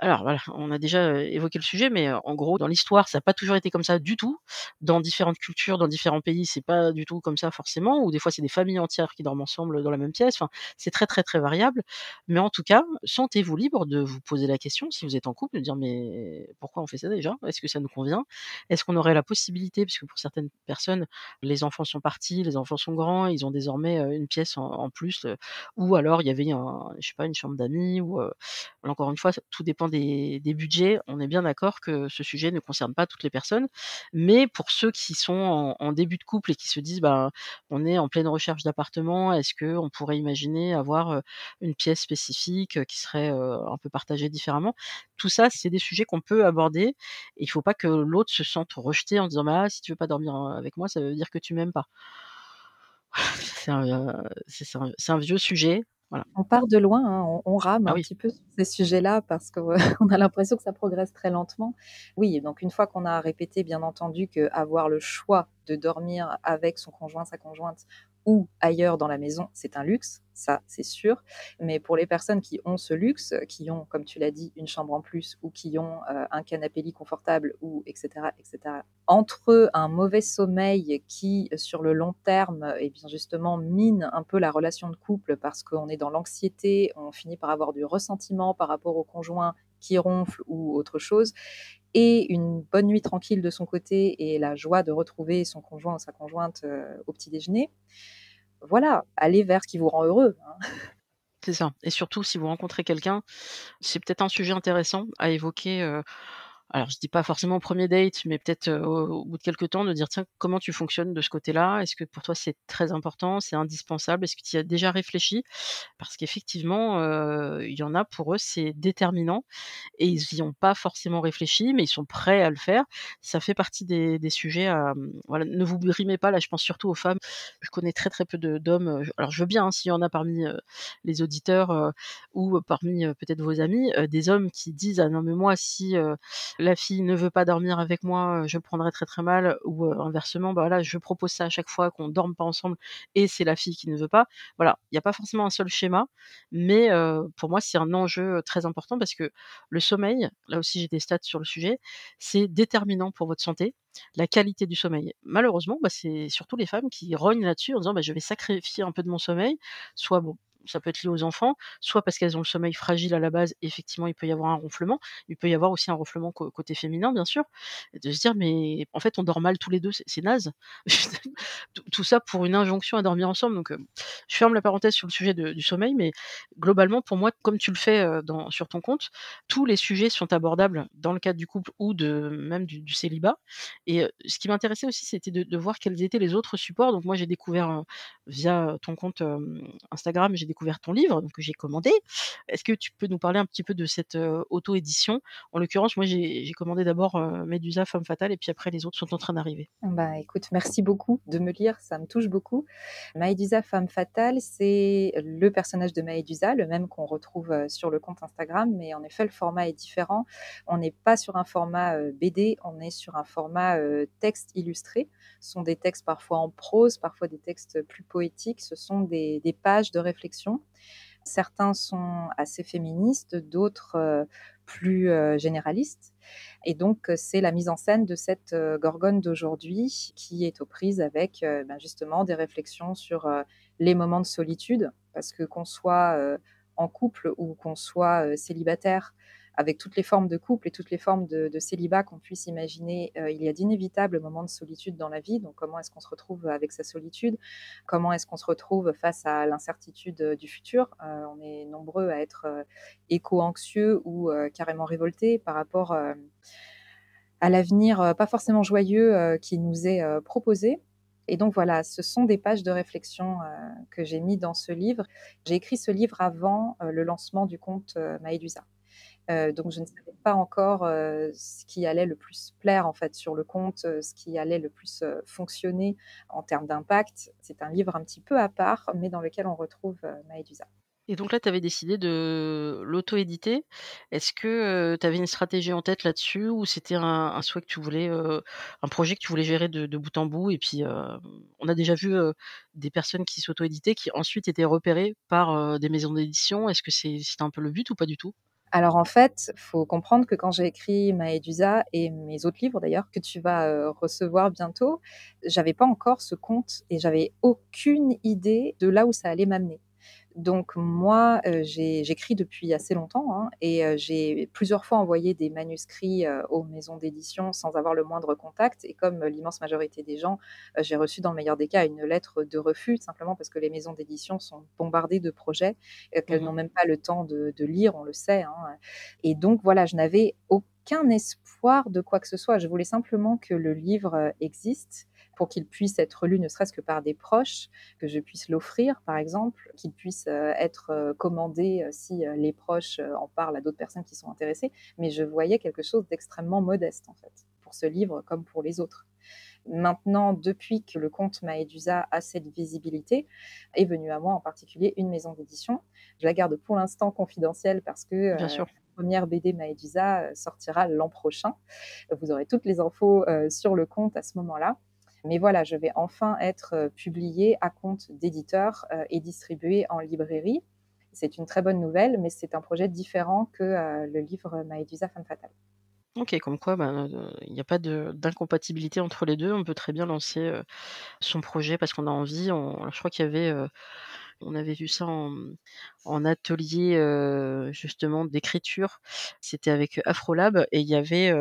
Alors voilà, on a déjà, évoqué le sujet, mais, en gros, dans l'histoire, ça a pas toujours été comme ça du tout. Dans différentes cultures, dans différents pays, c'est pas du tout comme ça forcément, ou des fois c'est des familles entières qui dorment ensemble dans la même pièce. Enfin, c'est très, très, très variable. Mais en tout cas, sentez-vous libre de vous poser la question si vous êtes en couple, de dire: «Mais pourquoi on fait ça déjà? Est-ce que ça nous convient? Est-ce qu'on aurait la possibilité?» puisque pour certaines personnes, les enfants sont partis, les enfants sont grands, ils ont désormais, une pièce en plus, ou alors il y avait un je sais pas, une chambre d'amis ou, encore une fois, tout dépend des budgets. On est bien d'accord que ce sujet ne concerne pas toutes les personnes, mais pour ceux qui sont en début de couple et qui se disent: «Bah, on est en pleine recherche d'appartement, est-ce qu'on pourrait imaginer avoir, une pièce spécifique, qui serait, un peu partagée différemment?» tout ça, c'est des sujets qu'on peut aborder il faut pas que l'autre se sente rejeté en disant: «Bah, ah, si tu veux pas dormir, avec moi, ça veut dire que tu m'aimes pas». C'est un, c'est vieux sujet, voilà. On part de loin, hein, on on rame Ah un oui. petit peu sur ces sujets-là parce que, *laughs* on a l'impression que ça progresse très lentement. Oui, donc une fois qu'on a répété, bien entendu, qu'avoir le choix de dormir avec son conjoint, sa conjointe ou ailleurs dans la maison, c'est un luxe, ça, c'est sûr. Mais pour les personnes qui ont ce luxe, qui ont, comme tu l'as dit, une chambre en plus ou qui ont, heu, un canapé lit confortable ou et cetera et cetera. Entre un mauvais sommeil qui, sur le long terme et bien, justement, mine un peu la relation de couple parce qu'on est dans l'anxiété, on finit par avoir du ressentiment par rapport au conjoint qui ronfle ou autre chose et une bonne nuit tranquille de son côté et la joie de retrouver son conjoint ou sa conjointe, heu, au petit déjeuner. Voilà, allez vers ce qui vous rend heureux, hein. *laughs* C'est ça et surtout si vous rencontrez quelqu'un, c'est peut-être un sujet intéressant à évoquer, heu, alors je dis pas forcément au 1er date, mais peut-être, au au bout de quelque temps de dire: «Tiens, comment tu fonctionnes de ce côté-là? Est-ce que pour toi c'est très important? C'est indispensable? Est-ce que tu y as déjà réfléchi?» parce qu'effectivement, il y en a pour eux, c'est déterminant et ils y ont pas forcément réfléchi, mais ils sont prêts à le faire. Ça fait partie des des sujets à, mmh, voilà, ne vous brimez pas, là je pense surtout aux femmes. Je connais très, très peu d'hommes, alors je veux bien, hein, s'il y en a parmi, les auditeurs, ou parmi, peut-être vos amis, des hommes qui disent: «Ah non mais moi si, la fille ne veut pas dormir avec moi, heu, je le prendrai très, très mal» ou, heu, inversement: «Bah voilà, je propose ça à chaque fois qu'on dorme pas ensemble et c'est la fille qui ne veut pas». Voilà, il y a pas forcément un seul schéma, mais, heu, pour moi c'est un enjeu, très important parce que le sommeil, là aussi j'ai des stats sur le sujet, c'est déterminant pour votre santé, la qualité du sommeil. Malheureusement, bah, c'est surtout les femmes qui rognent là-dessus en disant: «Bah, je vais sacrifier un peu de mon sommeil», soit bon, ça peut être lié aux enfants, soit parce qu'elles ont le sommeil fragile à la base, effectivement, il peut y avoir un ronflement. Il peut y avoir aussi un ronflement cô côté féminin, bien sûr de se dire: «Mais en fait, on dort mal tous les 2, c'est naze». *laughs* Tout ça pour une injonction à dormir ensemble donc, heu, je ferme la parenthèse sur le sujet du sommeil, mais globalement pour moi, comme tu le fais, dans sur ton compte, tous les sujets sont abordables dans le cadre du couple ou de même du célibat et heu, ce qui m'intéressait aussi, c'était de de voir quels étaient les autres supports. Donc moi, j'ai découvert, via ton compte, Instagram, j'ai découvert ton livre, donc que j'ai commandé. Est-ce que tu peux nous parler un petit peu de cette, auto-édition? En l'occurrence, moi j'ai commandé d'abord, heu, Médusa, femme fatale et puis après les autres sont en train d'arriver. Bah, écoute, merci beaucoup de me lire, ça me touche beaucoup. Maïdusa, femme fatale, c'est le personnage de Maïdusa, le même qu'on retrouve, sur le compte Instagram, mais en effet, le format est différent. On n'est pas sur un format, BD, on est sur un format, texte illustré. Ce sont des textes parfois en prose, parfois des textes plus poétiques. Ce sont des pages de réflexion. Certains sont assez féministes, d'autres, heu, plus, heu, généralistes et donc, heu, c'est la mise en scène de cette, Gorgone d'aujourd'hui qui est aux prises avec, ben, justement des réflexions sur, les moments de solitude. Parce que qu'on soit, en couple ou qu'on soit, célibataire, avec toutes les formes de couple et toutes les formes de célibat qu'on puisse imaginer, heu, il y a d'inévitables moments de solitude dans la vie. Donc comment est-ce qu'on se retrouve avec sa solitude? Comment est-ce qu'on se retrouve face à l'incertitude, heu, du futur? Heu, on est nombreux à être, éco-anxieux ou, carrément révoltés par rapport, à l'avenir, pas forcément joyeux, qui nous est, proposé et donc voilà, ce sont des pages de réflexion, que j'ai mis dans ce livre. J'ai écrit ce livre avant, le lancement du compte, Maïdusa. Heu, donc je ne savais pas encore, heu, ce qui allait le plus plaire, en fait, sur le compte, heu, ce qui allait le plus, fonctionner en termes d'impact. C'est un livre un petit peu à part, mais dans lequel on retrouve, heu, Maïdusa. Et donc là, tu avais décidé de l'auto-éditer. Est-ce que, tu avais une stratégie en tête là-dessus ou c'était un souhait que tu voulais, un projet que tu voulais gérer de bout en bout? Et puis, on a déjà vu, des personnes qui s'auto-éditaient qui ensuite étaient repérées par, des maisons d'édition. Est-ce que c'est c'était un peu le but ou pas du tout? Alors en fait, faut comprendre que quand j'ai écrit Maëdusa et mes autres livres d'ailleurs que tu vas, heu, recevoir bientôt, j'avais pas encore ce compte et j'avais aucune idée de là où ça allait m'amener. Donc moi, j'ai j'écris depuis assez longtemps, hein et heu, j'ai plusieurs fois envoyé des manuscrits, heu, aux maisons d'édition sans avoir le moindre contact et comme l'immense majorité des gens, j'ai reçu dans le meilleur des cas une lettre de refus, simplement parce que les maisons d'édition sont bombardées de projets, Mmh qu'elles mh. n'ont même pas le temps de de lire, on le sait, hein, et donc voilà, je n'avais aucun espoir de quoi que ce soit. Je voulais simplement que le livre, existe pour qu'il puisse être lu ne serait-ce que par des proches, que je puisse l'offrir par exemple, qu'il puisse, heu, être, heu, commandé, heu, si, les proches, en parlent à d'autres personnes qui sont intéressées. Mais je voyais quelque chose d'extrêmement modeste en fait, pour ce livre comme pour les autres. Maintenant, depuis que le compte Maëdusa a cette visibilité, est venue à moi en particulier une maison d'édition. Je la garde pour l'instant confidentielle parce que, la. 1re BD Maëdusa, heu, sortira l'an prochain. Vous aurez toutes les infos, sur le compte à ce moment-là. Mais voilà, je vais enfin être, heu, publiée à compte d'éditeur, heu, et distribuée en librairie. C'est une très bonne nouvelle, mais c'est un projet différent que, heu, le livre Maëdusa Femme fatale. OK, comme quoi, ben, il y a pas d'incompatibilité entre les 2. On peut très bien lancer, son projet parce qu'on a envie. Je crois qu'il y avait, on avait vu ça en, en atelier, justement d'écriture. C'était avec Afrolab et il y avait,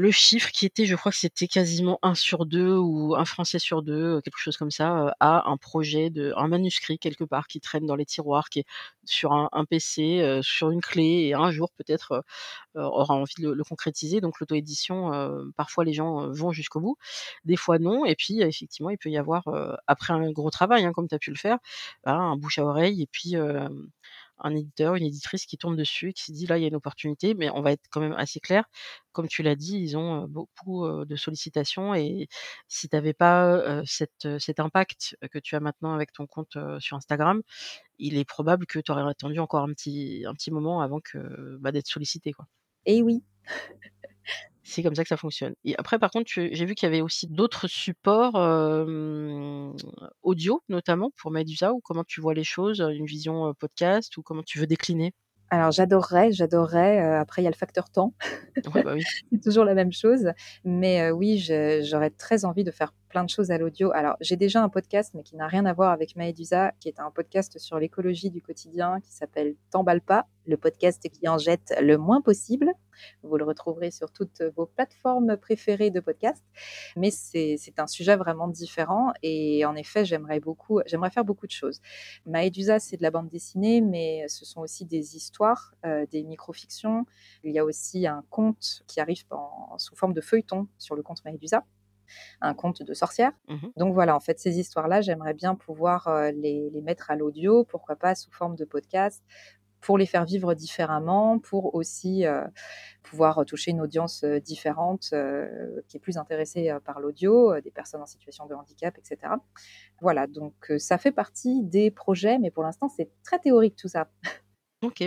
le chiffre qui était je crois que c'était quasiment 1 sur 2 ou 1 Français sur 2, heu, quelque chose comme ça, a un projet de un manuscrit quelque part qui traîne dans les tiroirs, qui est sur un un PC, heu, sur une clé et un jour peut-être, aura envie de le concrétiser. Donc l'auto-édition, parfois les gens, vont jusqu'au bout, des fois non et puis effectivement, il peut y avoir, après un gros travail, hein, comme tu as pu le faire, bah, un bouche à oreille et puis, un éditeur, une éditrice qui tombe dessus et qui se dit: «Là, il y a une opportunité». Mais on va être quand même assez clair, comme tu l'as dit, ils ont, beaucoup, de sollicitations et si tu avais pas, cet, impact que tu as maintenant avec ton compte, sur Instagram, il est probable que tu aurais attendu encore un petit un petit moment avant que, bah, d'être sollicité, quoi. Et oui. C'est comme ça que ça fonctionne et après par contre j'ai vu qu'il y avait aussi d'autres supports, audio notamment pour Maëdusa ou comment tu vois les choses? Une vision, podcast ou comment tu veux décliner? Alors j'adorerais, j'adorerais, après il y a le facteur temps. Ouais, bah, oui. *laughs* C'est toujours la même chose, mais oui, j'aurais très envie de faire plein de choses à l'audio. Alors j'ai déjà un podcast, mais qui n'a rien à voir avec Maëdusa, qui est un podcast sur l'écologie du quotidien qui s'appelle «T'emballe pas», le podcast qui en jette le moins possible. Vous le retrouverez sur toutes vos plateformes préférées de podcast, mais c'est un sujet vraiment différent et en effet, j'aimerais beaucoup j'aimerais faire beaucoup de choses. Maëdusa, c'est de la bande dessinée, mais ce sont aussi des histoires, heu, des micro-fictions. Il y a aussi un conte qui arrive sous forme de feuilleton sur le compte Maëdusa, un conte de sorcière. Mmh mh. Donc voilà, en fait, ces histoires-là, j'aimerais bien pouvoir, heu, les les mettre à l'audio, pourquoi pas sous forme de podcast, pour les faire vivre différemment, pour aussi, heu, pouvoir toucher une audience, heu, différente, qui est plus intéressée, par l'audio, des personnes en situation de handicap et cetera. Voilà, donc ça fait partie des projets, mais pour l'instant, c'est très théorique tout ça. *laughs* OK.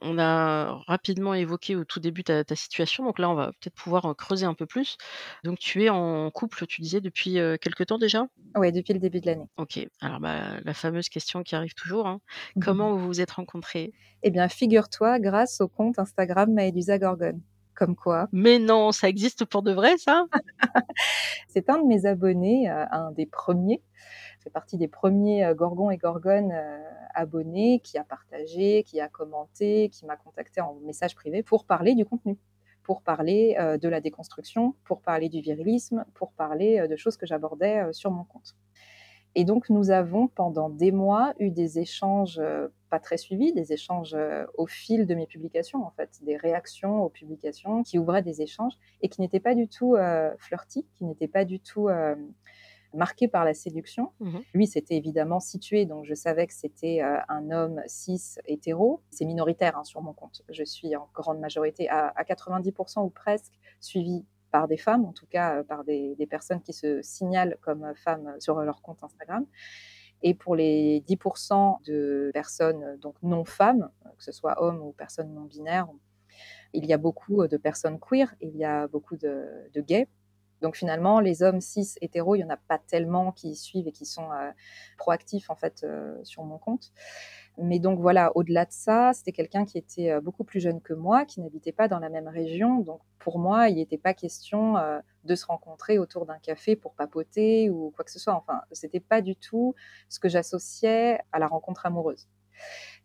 On a rapidement évoqué au tout début ta ta situation, donc là, on va peut-être pouvoir, creuser un peu plus. Donc tu es en couple, tu disais depuis, quelque temps déjà? Ouais, depuis le début de l'année. OK. Alors, bah, la fameuse question qui arrive toujours, hein. *laughs* Comment vous vous êtes rencontrés? Eh bien, figure-toi, grâce au compte Instagram Maëdusa Gorgone. Comme quoi. Mais non, ça existe pour de vrai ça? *laughs* C'est un de mes abonnés, un des 1ers, fait partie des 1ers, heu, Gorgons et Gorgones, heu, abonnés, qui a partagé, qui a commenté, qui m'a contactée en message privé pour parler du contenu, pour parler, heu, de la déconstruction, pour parler du virilisme, pour parler, de choses que j'abordais, sur mon compte. Et donc nous avons pendant des mois eu des échanges, pas très suivis, des échanges, au fil de mes publications en fait, des réactions aux publications qui ouvraient des échanges et qui n'étaient pas du tout, flirty, qui n'étaient pas du tout, hem, marqués par la séduction. Mmh mh. Lui s'était évidemment situé, donc je savais que c'était, heu, un homme cis hétéro. C'est minoritaire, hein, sur mon compte. Je suis en grande majorité à à 90 ou presque suivie par des femmes, en tout cas, heu, par des des personnes qui se signalent comme, femmes sur leur compte Instagram. Et pour les 10 de personnes, donc non femmes, que ce soit hommes ou personnes non binaires, il y a beaucoup, heu, de personnes queer, il y a beaucoup de de gays. Donc finalement, les hommes cis hétéros, il y en a pas tellement qui suivent et qui sont, heu, proactifs en fait, heu, sur mon compte. Mais donc voilà, au-delà de ça, c'était quelqu'un qui était, heu, beaucoup plus jeune que moi, qui n'habitait pas dans la même région. Donc pour moi, il n'était pas question, de se rencontrer autour d'un café pour papoter ou quoi que ce soit. Enfin, c'était pas du tout ce que j'associais à la rencontre amoureuse.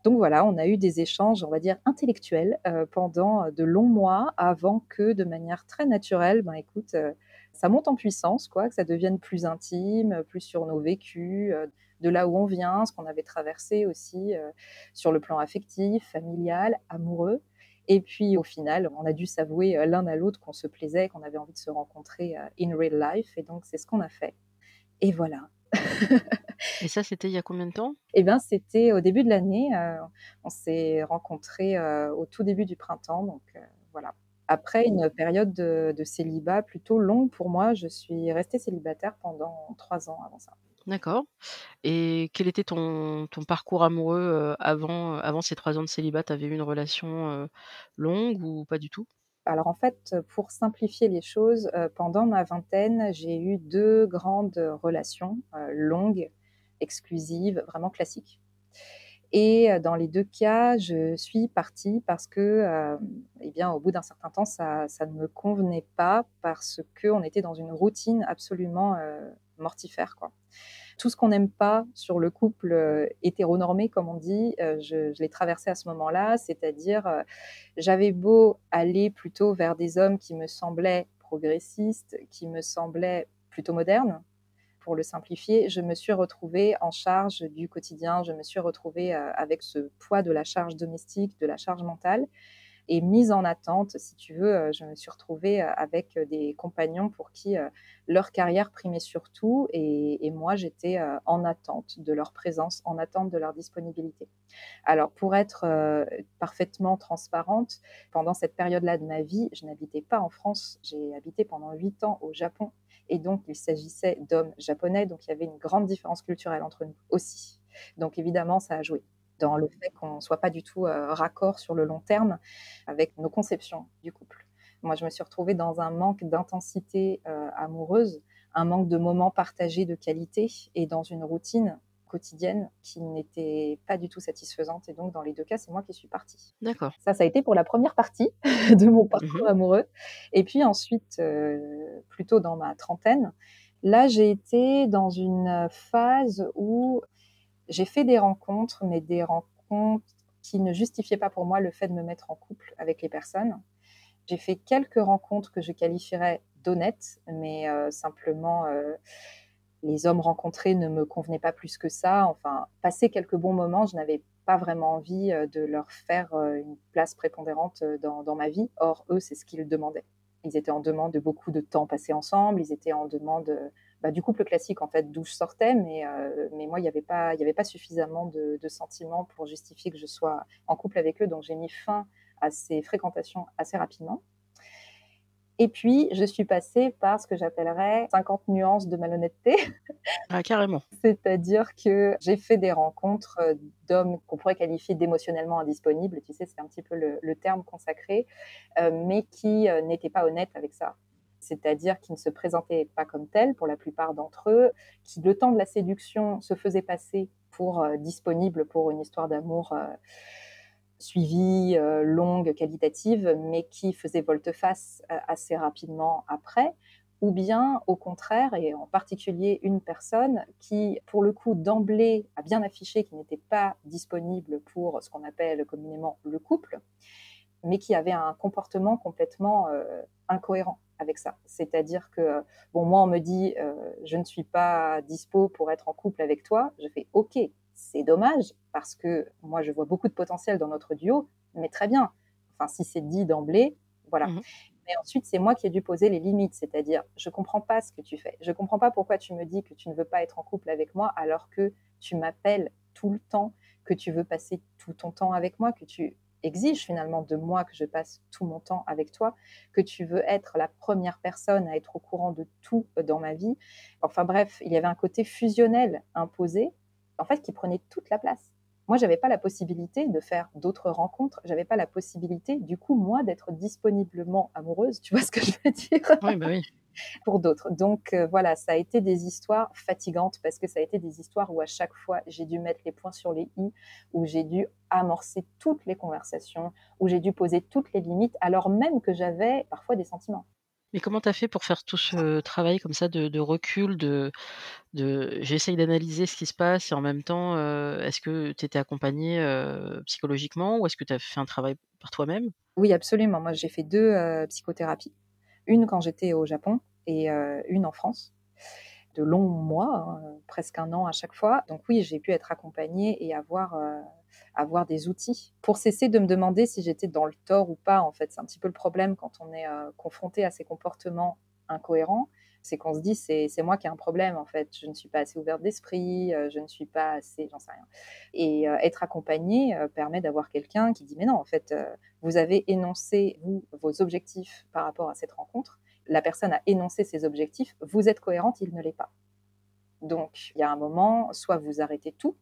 Donc voilà, on a eu des échanges, on va dire intellectuels, pendant, de longs mois avant que de manière très naturelle, ben écoute, ça monte en puissance quoi, que ça devienne plus intime, plus sur nos vécus, heu, de là où on vient, ce qu'on avait traversé aussi, heu, sur le plan affectif, familial, amoureux et puis au final, on a dû s'avouer, l'un à l'autre qu'on se plaisait, qu'on avait envie de se rencontrer, in real life et donc c'est ce qu'on a fait et voilà. *laughs* Et ça, c'était il y a combien de temps? Et ben, c'était au début de l'année, on s'est rencontrés, au tout début du printemps donc voilà. Après une période de de célibat plutôt longue pour moi, je suis restée célibataire pendant 3 ans avant ça. D'accord et quel était ton ton parcours amoureux, heu, avant, heu, avant ces 3 ans de célibat? Tu avais eu une relation, heu, longue ou pas du tout? Alors en fait, pour simplifier les choses, pendant ma vingtaine, j'ai eu 2 grandes relations, longues, exclusives, vraiment classiques et heu, dans les 2 cas, je suis partie parce que, hem, et bien, au bout d'un certain temps, ça ça ne me convenait pas parce qu'on était dans une routine absolument, heu, mortifère, quoi. Tout ce qu'on n'aime pas sur le couple, hétéronormé comme on dit, je l'ai traversé à ce moment-là. C'est-à-dire, j'avais beau aller plutôt vers des hommes qui me semblaient progressistes, qui me semblaient plutôt modernes, pour le simplifier, je me suis retrouvée en charge du quotidien. Je me suis retrouvée, heu, avec ce poids de la charge domestique, de la charge mentale et mise en attente, si tu veux, heu, je me suis retrouvée, heu, avec, des compagnons pour qui, leur carrière primait surtout et et moi j'étais, en attente de leur présence, en attente de leur disponibilité. Alors pour être, parfaitement transparente, pendant cette période-là de ma vie, je n'habitais pas en France, j'ai habité pendant 8 ans au Japon et donc il s'agissait d'hommes japonais, donc il y avait une grande différence culturelle entre nous aussi. Donc évidemment, ça a joué dans le fait qu'on ne soit pas du tout, heu, raccord sur le long terme avec nos conceptions du couple. Moi, je me suis retrouvée dans un manque d'intensité, heu, amoureuse, un manque de moments partagés de qualité et dans une routine quotidienne qui n'était pas du tout satisfaisante et donc dans les 2 cas, c'est moi qui suis partie. D'accord. Ça, ça a été pour la première partie *laughs* de mon Mmh parcours amoureux et puis ensuite, heu, plutôt dans ma trentaine, là, j'ai été dans une, phase où j'ai fait des rencontres, mais des rencontres qui ne justifiaient pas pour moi le fait de me mettre en couple avec les personnes. J'ai fait quelques rencontres que je qualifierais d'honnêtes, mais heu, simplement, heu, les hommes rencontrés ne me convenaient pas plus que ça. Enfin, passer quelques bons moments, je n'avais pas vraiment envie, heu, de leur faire, heu, une place prépondérante, heu, dans ma vie. Or, eux, c'est ce qu'ils demandaient. Ils étaient en demande de beaucoup de temps passé ensemble, ils étaient en demande, bah, du couple classique, en fait, d'où je sortais, mais mais moi, il y avait pas avait pas suffisamment de de sentiments pour justifier que je sois en couple avec eux, donc j'ai mis fin à ces fréquentations assez rapidement. Et puis, je suis passée par ce que j'appellerais 50 nuances de malhonnêteté. *laughs* Ah carrément. C'est-à-dire que j'ai fait des rencontres, heu, d'hommes qu'on pourrait qualifier d'émotionnellement indisponibles, tu sais? C'est un petit peu le le terme consacré, heu, mais qui, heu, n'étaient pas honnêtes avec ça. C'est-à-dire qui ne se présentaient pas comme tels pour la plupart d'entre eux, qui le temps de la séduction se faisaient passer pour, heu, disponibles pour une histoire d'amour, suivie, heu, longue, qualitative, mais qui faisaient volte-face, heu, assez rapidement après ou bien au contraire et en particulier une personne qui, pour le coup, d'emblée a bien affiché qu'il n'était pas disponible pour ce qu'on appelle communément le couple, mais qui avait un comportement complètement, heu, incohérent avec ça. C'est-à-dire que, bon, moi, on me dit, heu: «Je ne suis pas dispo pour être en couple avec toi». Je fais: «OK, c'est dommage parce que moi, je vois beaucoup de potentiel dans notre duo, mais très bien». Enfin, si c'est dit d'emblée, voilà. Mmh Mais ensuite, c'est moi qui ai dû poser les limites, c'est-à-dire, je comprends pas ce que tu fais. Je comprends pas pourquoi tu me dis que tu ne veux pas être en couple avec moi alors que tu m'appelles tout le temps, que tu veux passer tout ton temps avec moi, que tu exiges finalement de moi que je passe tout mon temps avec toi, que tu veux être la première personne à être au courant de tout dans ma vie. Enfin bref, il y avait un côté fusionnel imposé, en fait, qui prenait toute la place. Moi, j'avais pas la possibilité de faire d'autres rencontres. J'avais pas la possibilité, du coup, moi, d'être disponiblement amoureuse. Tu vois ce que je veux dire? Oui, bah, oui. pour d'autres. Donc euh, voilà, ça a été des histoires fatigantes parce que ça a été des histoires où à chaque fois j'ai dû mettre les points sur les i, où j'ai dû amorcer toutes les conversations, où j'ai dû poser toutes les limites, alors même que j'avais parfois des sentiments. Mais comment tu as fait pour faire tout ce travail comme ça de recul, de j'essaye d'analyser ce qui se passe et en même temps, heu, est-ce que tu étais accompagnée, heu, psychologiquement ou est-ce que tu as fait un travail par toi-même? Oui, absolument. Moi, j'ai fait 2 heu, psychothérapies. Une quand j'étais au Japon et une en France. De longs mois, hein, presque un an à chaque fois. Donc oui, j'ai pu être accompagnée et avoir, heu, avoir des outils pour cesser de me demander si j'étais dans le tort ou pas, en fait. C'est un petit peu le problème quand on est, heu, confronté à ces comportements incohérents, c'est qu'on se dit: «C'est moi qui ai un problème, en fait. Je ne suis pas assez ouverte d'esprit, heu, je ne suis pas assez» j'en sais rien et être accompagnée, heu, permet d'avoir quelqu'un qui dit: «Mais non, en fait, vous avez énoncé, vous, vos objectifs par rapport à cette rencontre. La personne a énoncé ses objectifs. Vous êtes cohérente, il ne l'est pas. Donc, il y a un moment, soit vous arrêtez tout,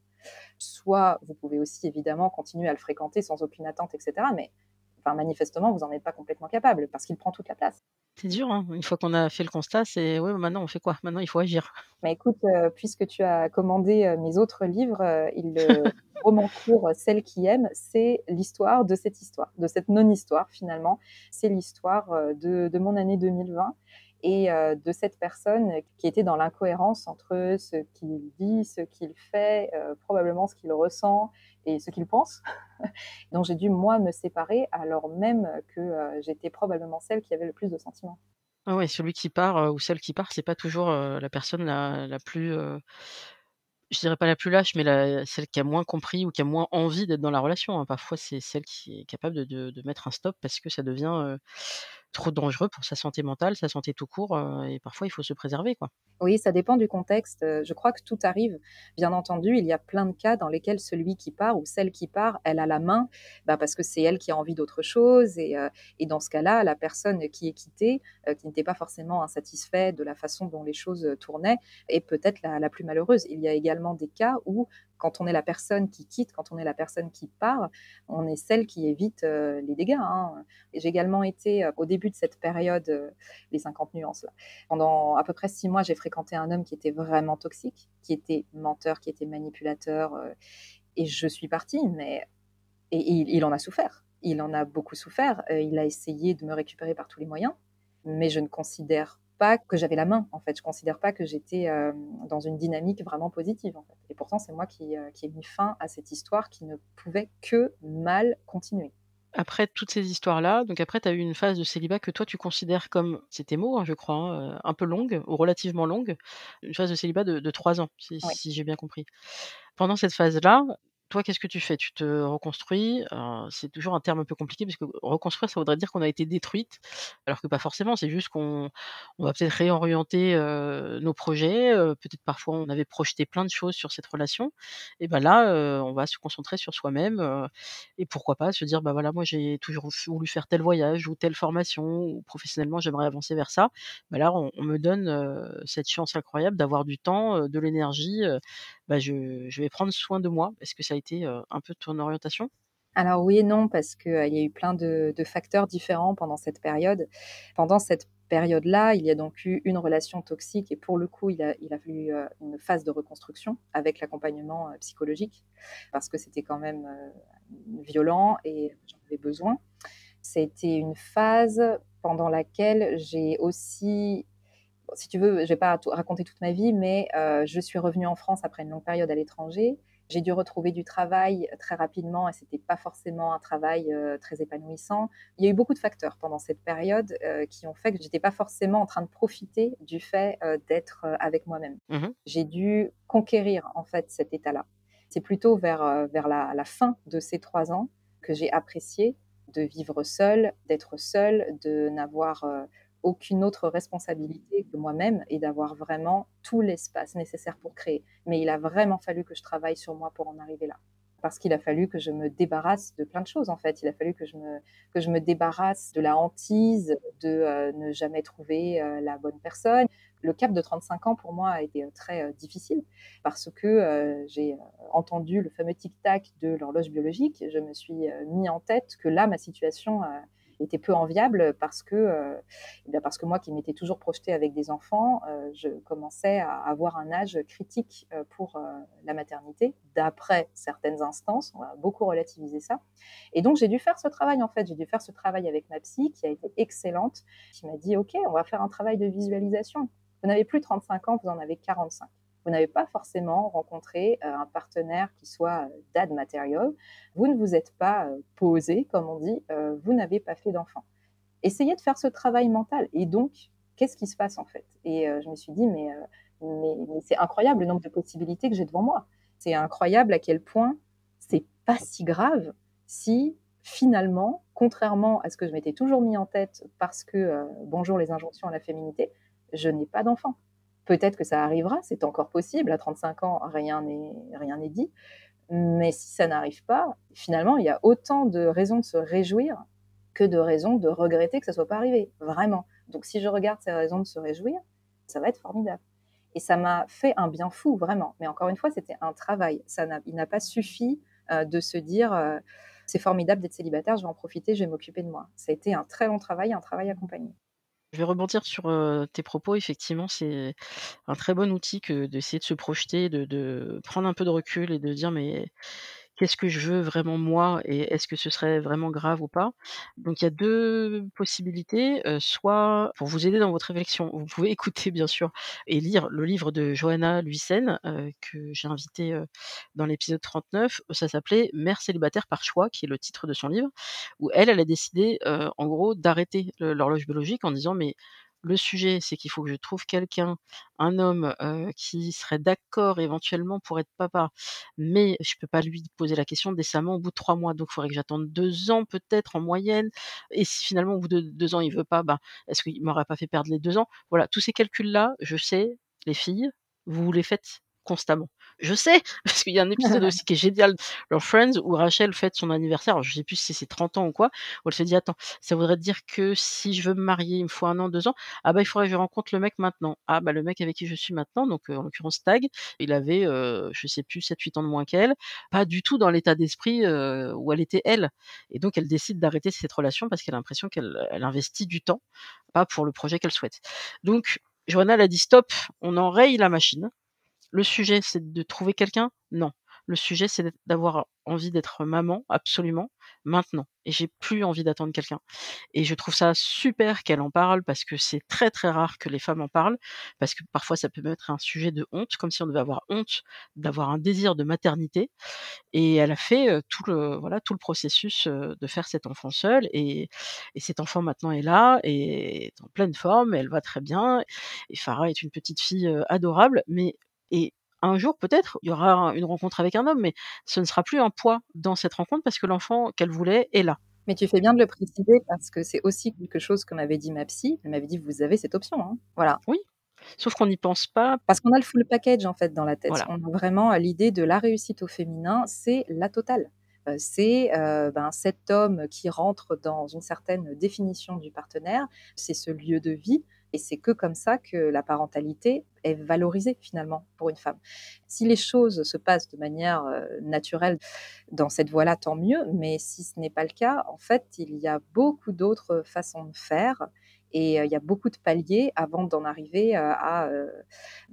soit vous pouvez aussi évidemment continuer à le fréquenter sans aucune attente, etc. Mais enfin, manifestement, vous n'en êtes pas complètement capable parce qu'il prend toute la place. C'est dur, hein, une fois qu'on a fait le constat, c'est: «Ouais, maintenant on fait quoi? Maintenant il faut agir». Mais écoute, heu, puisque tu as commandé, heu, mes autres livres, heu, il le *laughs* roman court Celle qui aime, c'est l'histoire de cette histoire, de cette non-histoire finalement. C'est l'histoire, heu, de de mon année 2020 et heu, de cette personne qui était dans l'incohérence entre ce qu'il dit, ce qu'il fait, probablement ce qu'il ressent et ce qu'il pense, *laughs* dont j'ai dû moi me séparer alors même que, j'étais probablement celle qui avait le plus de sentiments. Ah ouais, celui qui part, ou celle qui part, c'est pas toujours, la personne la la plus, je dirais pas la plus lâche, mais la celle qui a moins compris ou qui a moins envie d'être dans la relation, hein. Parfois, c'est celle qui est capable de mettre un stop parce que ça devient, trop dangereux pour sa santé mentale, sa santé tout court, heu et parfois il faut se préserver, quoi. Oui, ça dépend du contexte. Je crois que tout arrive. Bien entendu, il y a plein de cas dans lesquels celui qui part ou celle qui part, elle a la main, bah, parce que c'est elle qui a envie d'autre chose et dans ce cas-là, la personne qui est quittée, qui n'était pas forcément insatisfait de la façon dont les choses, tournaient, est peut-être la plus malheureuse. Il y a également des cas où, quand on est la personne qui quitte, quand on est la personne qui part, on est celle qui évite, heu, les dégâts, hein. J'ai également été, heu, au début de cette période, heu, les 50 nuances là, pendant à peu près 6 mois, j'ai fréquenté un homme qui était vraiment toxique, qui était menteur, qui était manipulateur, et je suis partie, mais et il il en a souffert. Il en a beaucoup souffert, il a essayé de me récupérer par tous les moyens, mais je ne considère pas que j'avais la main, en fait. Je considère pas que j'étais, hem, dans une dynamique vraiment positive, en fait et pourtant c'est moi qui, heu, qui ai mis fin à cette histoire qui ne pouvait que mal continuer. Après toutes ces histoires-là, donc après tu as eu une phase de célibat que toi tu considères comme c'est tes mots, hein, je crois, hein, heu, un peu longue ou relativement longue. Une phase de célibat de 3 ans, si Oui. si j'ai bien compris. Pendant cette phase-là, toi, qu'est-ce que tu fais? Tu te reconstruis, c'est toujours un terme un peu compliqué parce que reconstruire, ça voudrait dire qu'on a été détruite, alors que pas forcément. C'est juste qu'on on va peut-être réorienter, nos projets, peut-être parfois on avait projeté plein de choses sur cette relation et bah, là, on va se concentrer sur soi-même, et pourquoi pas se dire: «Bah, voilà, moi j'ai toujours voulu faire tel voyage ou telle formation ou professionnellement j'aimerais avancer vers ça». Bah, là, on me donne, cette chance incroyable d'avoir du temps, de l'énergie, bah, je je vais prendre soin de moi. Est-ce que ça a été, un peu ton orientation? Alors oui et non, parce qu'il y a eu plein de facteurs différents pendant cette période. Pendant cette période-là, il y a donc eu une relation toxique et pour le coup, il a il a fallu, une phase de reconstruction avec l'accompagnement, psychologique parce que c'était quand même, violent et j'en avais besoin. Été une phase pendant laquelle j'ai aussi si tu veux, je vais pas tout raconter toute ma vie, mais heu, je suis revenue en France après une longue période à l'étranger. J'ai dû retrouver du travail très rapidement et c'était pas forcément un travail, heu, très épanouissant. Il y a eu beaucoup de facteurs pendant cette période, qui ont fait que j'étais pas forcément en train de profiter du fait, d'être, avec moi-même. Mmh J'ai dû conquérir, en fait, cet état-là. C'est plutôt vers, vers la la fin de ces 3 ans que j'ai apprécié de vivre seule, d'être seule, de n'avoir, aucune autre responsabilité que moi-même et d'avoir vraiment tout l'espace nécessaire pour créer. Mais il a vraiment fallu que je travaille sur moi pour en arriver là. Parce qu'il a fallu que je me débarrasse de plein de choses en fait. Il a fallu que je me, que je me débarrasse de la hantise, de euh, ne jamais trouver euh, la bonne personne. Le cap de 35 ans pour moi a été euh, très difficile parce que j'ai entendu le fameux tic-tac de l'horloge biologique. Je me suis mis en tête que là, ma situation était peu enviable parce que, heu, eh bien, parce que moi qui m'étais toujours projetée avec des enfants, heu, je commençais à avoir un âge critique, heu, pour, la maternité, d'après certaines instances. On va beaucoup relativiser ça et donc j'ai dû faire ce travail, en fait. J'ai dû faire ce travail avec ma psy qui a été excellente, qui m'a dit: «OK, on va faire un travail de visualisation. Vous n'avez plus 35 ans, vous en avez 45. Vous n'avez pas forcément rencontré, heu, un partenaire qui soit, heu, dad material. Vous ne vous êtes pas, heu, posé, comme on dit, vous n'avez pas fait d'enfant. Essayez de faire ce travail mental et donc qu'est-ce qui se passe, en fait?» et je me suis dit: «Mais c'est incroyable le nombre de possibilités que j'ai devant moi. C'est incroyable à quel point c'est pas si grave si finalement, contrairement à ce que je m'étais toujours mis en tête parce que, bonjour les injonctions à la féminité, je n'ai pas d'enfant. Peut-être que ça arrivera, c'est encore possible, à 35 ans, rien n'est dit, mais si ça n'arrive pas, finalement, il y a autant de raisons de se réjouir que de raisons de regretter que ça soit pas arrivé, vraiment. Donc si je regarde ces raisons de se réjouir, ça va être formidable et ça m'a fait un bien fou, vraiment. Mais encore une fois, c'était un travail. Ça n'a il n'a pas suffi, heu, de se dire, heu: «C'est formidable d'être célibataire, je vais en profiter, je vais m'occuper de moi». Ça a été un très long travail, un travail accompagné. Je vais rebondir sur, tes propos. Effectivement, c'est un très bon outil que d'essayer de se projeter, de prendre un peu de recul et de dire: «Mais qu'est-ce que je veux vraiment moi et est-ce que ce serait vraiment grave ou pas?» donc il y a 2 possibilités, soit pour vous aider dans votre réflexion, vous pouvez *laughs* écouter bien sûr et lire le livre de Johanna Luyssen, heu, que j'ai invité, dans l'épisode 39. Ça s'appelait «Mère célibataire par choix», qui est le titre de son livre, où elle, elle a décidé, en gros d'arrêter l'horloge biologique en disant: «Mais le sujet, c'est qu'il faut que je trouve quelqu'un, un homme, qui serait d'accord éventuellement pour être papa, mais je peux pas lui poser la question décemment au bout de 3 mois, donc il faudrait que j'attende 2 ans peut-être en moyenne et si finalement au bout de 2 ans il veut pas, bah, est-ce qu'il m'aurait pas fait perdre les 2 ans?» voilà, tous ces calculs-là, je sais, les filles, vous les faites constamment. Je sais, *laughs* parce qu'il y a un épisode *laughs* aussi qui est génial dans Friends où Rachel fête son anniversaire, alors je sais plus si c'est ses 30 ans ou quoi, où elle se dit: «Attends, ça voudrait dire que si je veux me marier, il me faut 1 an, 2 ans? Ah bah, il faudrait que je rencontre le mec maintenant. Ah bah, le mec avec qui je suis maintenant», donc heu, en l'occurrence Tag, il avait, heu, je sais plus 7-8 ans de moins qu'elle, pas du tout dans l'état d'esprit, heu, où elle était elle et donc elle décide d'arrêter cette relation parce qu'elle a l'impression qu'elle elle investit du temps, pas pour le projet qu'elle souhaite. Donc Johanna, elle a dit: «Stop, on enraye la machine. Le sujet, c'est de trouver quelqu'un? Non. Le sujet, c'est d'avoir envie d'être maman, absolument, maintenant et j'ai plus envie d'attendre quelqu'un» et je trouve ça super qu'elle en parle parce que c'est très, très rare que les femmes en parlent, parce que parfois ça peut être un sujet de honte, comme si on devait avoir honte d'avoir un désir de maternité et elle a fait, tout le voilà, tout le processus, de faire cet enfant seule et et cet enfant maintenant est là et est en pleine forme, elle va très bien et Farah est une petite fille, adorable mais et un jour peut-être, il y aura une rencontre avec un homme, mais ce ne sera plus un poids dans cette rencontre parce que l'enfant qu'elle voulait est là. Mais tu fais bien de le préciser parce que c'est aussi quelque chose que m'avait dit ma psy. Elle m'avait dit: «Vous avez cette option, hein». Voilà. Oui, sauf qu'on n'y pense pas. Parce qu'on a le full package, en fait, dans la tête. Voilà. On a vraiment l'idée de la réussite au féminin, c'est la totale. Heu, c'est, heu, ben, cet homme qui rentre dans une certaine définition du partenaire, c'est ce lieu de vie et c'est que comme ça que la parentalité est valorisée, finalement, pour une femme. Si les choses se passent de manière, heu, naturelle dans cette voie-là, tant mieux, mais si ce n'est pas le cas, en fait, il y a beaucoup d'autres façons de faire et heu, il y a beaucoup de paliers avant d'en arriver, heu, à,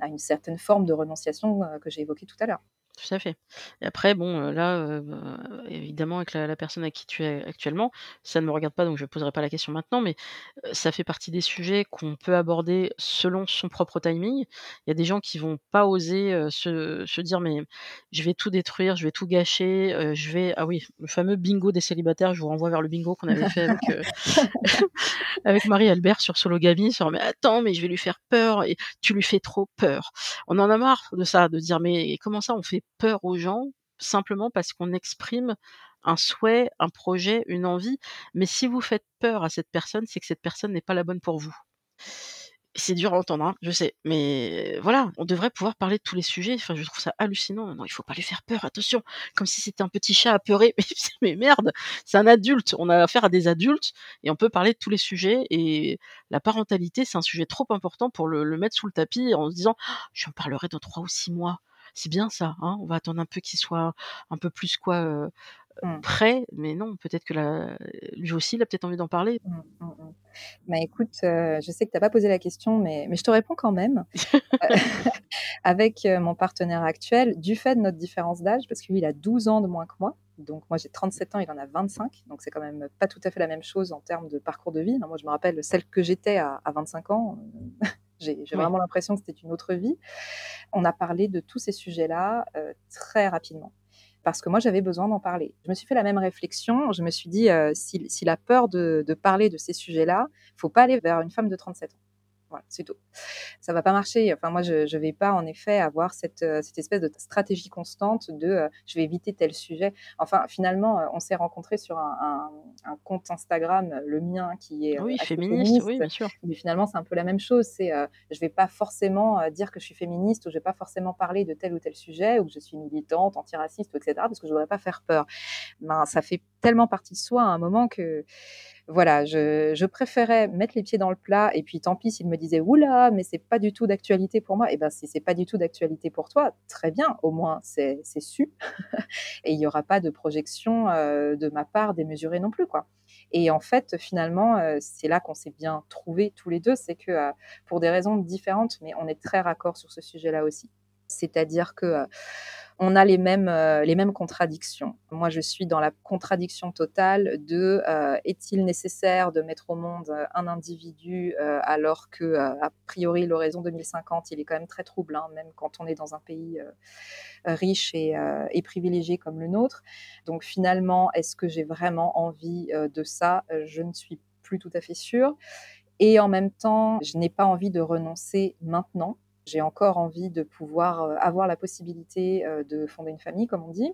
à une certaine forme de renonciation, que j'ai évoquée tout à l'heure. Tout à fait et après bon, heu, là, heu, évidemment avec la personne avec qui tu es actuellement, ça ne me regarde pas donc je poserai pas la question maintenant, mais heu, ça fait partie des sujets qu'on peut aborder selon son propre timing. Il y a des gens qui vont pas oser, se dire: «Mais je vais tout détruire, je vais tout gâcher, je vais» ah oui, le fameux bingo des célibataires, je vous renvoie vers le bingo qu'on avait fait avec, *laughs* Marie-Albert sur Sologamie, sur: «Mais attends, mais je vais lui faire peur» et tu lui fais trop peur. On en a marre de ça, de dire: «Mais comment ça on fait peur aux gens, simplement parce qu'on exprime un souhait, un projet, une envie?» mais si vous faites peur à cette personne, c'est que cette personne n'est pas la bonne pour vous. C'est dur à entendre, hein, je sais, mais voilà, on devrait pouvoir parler de tous les sujets, enfin je trouve ça hallucinant. Non, il faut pas lui faire peur, attention, comme si c'était un petit chat apeuré, *laughs* mais merde, c'est un adulte, on a affaire à des adultes et on peut parler de tous les sujets et la parentalité, c'est un sujet trop important pour le mettre sous le tapis en se disant: «J'en parlerai dans 3 ou 6 mois». C'est bien ça, hein, on va attendre un peu qu'il soit un peu plus quoi, Mmh. prêt, mais non, peut-être que lui aussi, il a peut-être envie d'en parler. Mmh, mmh mh. Bah, écoute, je sais que tu as pas posé la question, mais mais je te réponds quand même. *laughs* *laughs* Avec, mon partenaire actuel, du fait de notre différence d'âge, parce que lui, il a 12 ans de moins que moi, donc moi j'ai 37 ans, il en a 25, donc c'est quand même pas tout à fait la même chose en termes de parcours de vie, hein. Moi, je me rappelle celle que j'étais à à 25 ans, j'ai Oui. vraiment l'impression que c'était une autre vie. On a parlé de tous ces sujets-là, heu, très rapidement, parce que moi, j'avais besoin d'en parler. Je me suis fait la même réflexion, je me suis dit, «S'il s'il a peur de de parler de ces sujets-là, faut pas aller vers une femme de 37 ans». Voilà, c'est tout. Ça va pas marcher. Enfin, moi, je je vais pas, en effet, avoir cette, cette espèce de stratégie constante de, heu, je vais éviter tel sujet. Enfin, finalement, heu, on s'est rencontrés sur un un un compte Instagram, le mien, qui est, Oui, féministe, oui, bien sûr. mais finalement, c'est un peu la même chose. C'est, heu, je vais pas forcément, dire que je suis féministe ou je vais pas forcément parler de tel ou tel sujet ou que je suis militante, antiraciste ou et cetera, parce que je voudrais pas faire peur. Ben, ça fait tellement partie de soi à un moment que, voilà, je préférais mettre les pieds dans le plat et puis tant pis s'il me disait: «Ouh là, mais c'est pas du tout d'actualité pour moi», et ben, si c'est pas du tout d'actualité pour toi, très bien, au moins c'est su *laughs* et il y aura pas de projection, heu, de ma part démesurée non plus, quoi. Et en fait, finalement, heu, c'est là qu'on s'est bien trouvés tous les 2, c'est que, heu, pour des raisons différentes, mais on est très raccord sur ce sujet-là aussi. C'est-à-dire que, heu, on a les mêmes, heu, les mêmes contradictions. Moi, je suis dans la contradiction totale de, heu, est-il nécessaire de mettre au monde, un individu, alors que, a priori l'horizon 2050, il est quand même très trouble, hein, même quand on est dans un pays, riche et et privilégié comme le nôtre. Donc finalement, est-ce que j'ai vraiment envie, de ça? Je ne suis plus tout à fait sûre et en même temps, je n'ai pas envie de renoncer maintenant. J'ai encore envie de pouvoir, heu, avoir la possibilité, heu, de fonder une famille, comme on dit.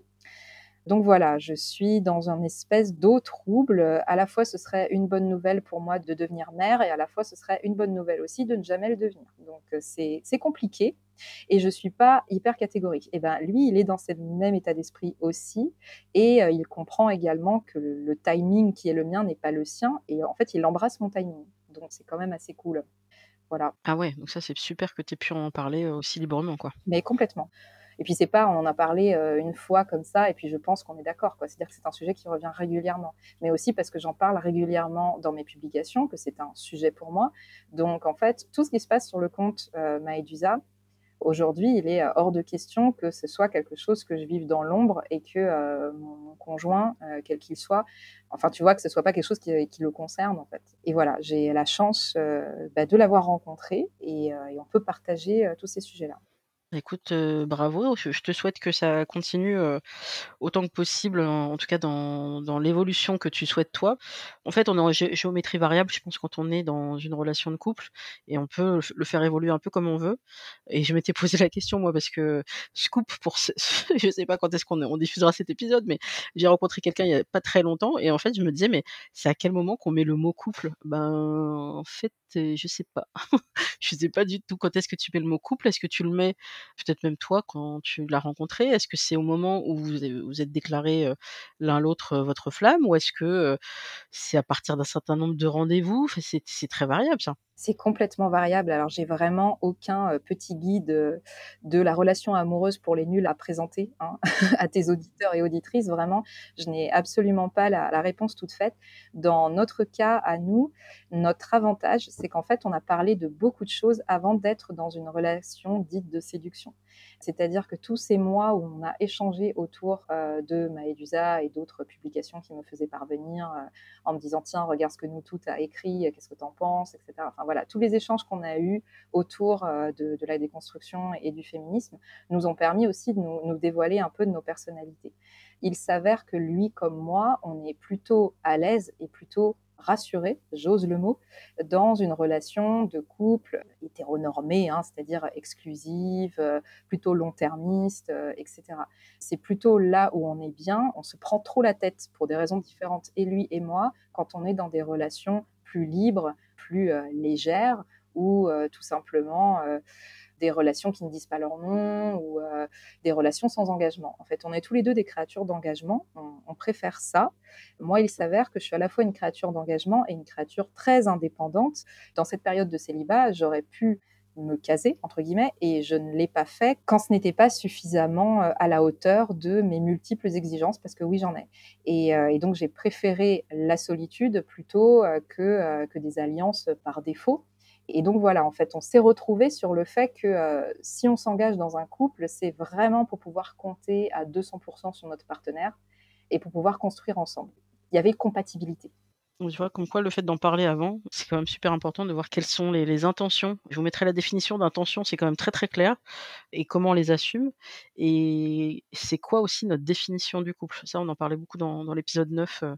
Donc voilà, je suis dans un espèce d'eau trouble, à la fois ce serait une bonne nouvelle pour moi de devenir mère et à la fois ce serait une bonne nouvelle aussi de ne jamais le devenir. Donc heu, c'est compliqué et je suis pas hyper catégorique. Et ben, lui, il est dans ce même état d'esprit aussi et il comprend également que le timing qui est le mien n'est pas le sien et en fait, il embrasse mon timing. Donc c'est quand même assez cool. Voilà. Ah ouais, donc ça, c'est super que tu aies pu en parler, aussi librement, quoi. Mais complètement. Et puis c'est pas on en a parlé, une fois comme ça et puis je pense qu'on est d'accord, quoi. C'est-à-dire que c'est un sujet qui revient régulièrement. Mais aussi parce que j'en parle régulièrement dans mes publications, que c'est un sujet pour moi. Donc en fait, tout ce qui se passe sur le compte, heu, Maëdusa, aujourd'hui, il est, heu, hors de question que ce soit quelque chose que je vive dans l'ombre et que, heu, mon conjoint, heu, quel qu'il soit, enfin, tu vois, que ce soit pas quelque chose qui le concerne, en fait. Et voilà, j'ai la chance, bah, de l'avoir rencontré et et on peut partager, tous ces sujets-là. Écoute, heu, bravo, je te souhaite que ça continue, heu, autant que possible, en tout cas dans dans l'évolution que tu souhaites toi. En fait, on est en gé géométrie variable, je pense, quand on est dans une relation de couple et on peut le faire évoluer un peu comme on veut et je m'étais *laughs* posé la question, moi, parce que scoop pour ce *laughs* je sais pas quand est-ce qu'on on diffusera cet épisode, mais j'ai rencontré quelqu'un il y a pas très longtemps et en fait, je me disais: «Mais c'est à quel moment qu'on met le mot couple?» ben, en fait, je sais pas. *laughs* Je sais pas du tout quand est-ce que tu mets le mot couple. Est-ce que tu le mets peut-être même toi quand tu l'as rencontré? Est-ce que c'est au moment où vous vous êtes déclarés, heu, l'un l'autre, votre flamme? Ou est-ce que, c'est à partir d'un certain nombre de rendez-vous? C'est c'est très variable ça. C'est complètement variable. Alors, j'ai vraiment aucun, heu, petit guide, heu, de la relation amoureuse pour les nuls à présenter, hein, *laughs* à tes auditeurs et auditrices. Vraiment, je n'ai absolument pas la réponse toute faite. Dans notre cas à nous, notre avantage, c'est qu'en fait, on a parlé de beaucoup de choses avant d'être dans une relation dite de séduction. C'est-à-dire que tous ces mois où on a échangé autour, heu, de Maëdusa et d'autres publications qu'il me faisait parvenir, heu, en me disant: «Tiens, regarde ce que nous toutes a écrit, qu'est-ce que tu en penses?» et cetera. Enfin voilà, tous les échanges qu'on a eus autour, de la déconstruction et du féminisme nous ont permis aussi de nous dévoiler un peu de nos personnalités. Il s'avère que lui comme moi, on est plutôt à l'aise et plutôt rassurés, j'ose le mot, dans une relation de couple hétéronormée, hein, c'est-à-dire exclusive, heu, plutôt long-termiste, heu, et cetera. C'est plutôt là où on est bien. On se prend trop la tête pour des raisons différentes, et lui et moi, quand on est dans des relations plus libres, plus, heu, légères ou, tout simplement, des relations qui ne disent pas leur nom ou, heu, des relations sans engagement. En fait, on est tous les 2 des créatures d'engagement, on préfère ça. Moi, il s'avère que je suis à la fois une créature d'engagement et une créature très indépendante. Dans cette période de célibat, j'aurais pu me caser, entre guillemets, et je ne l'ai pas fait quand ce n'était pas suffisamment euh, à la hauteur de mes multiples exigences, parce que oui, j'en ai. Et, euh, donc, j'ai préféré la solitude plutôt euh, que, que des alliances par défaut. Et donc voilà, en fait, on s'est retrouvé sur le fait que si on s'engage dans un couple, c'est vraiment pour pouvoir compter à 200% sur notre partenaire et pour pouvoir construire ensemble. Il y avait compatibilité. Tu vois, comme quoi le fait d'en parler avant, c'est quand même super important de voir quelles sont les, intentions. Je vous mettrai la définition d'intention, c'est quand même très très clair, et comment on les assume. Et c'est quoi aussi notre définition du couple. Ça, on en parlait beaucoup dans, l'épisode 9 euh,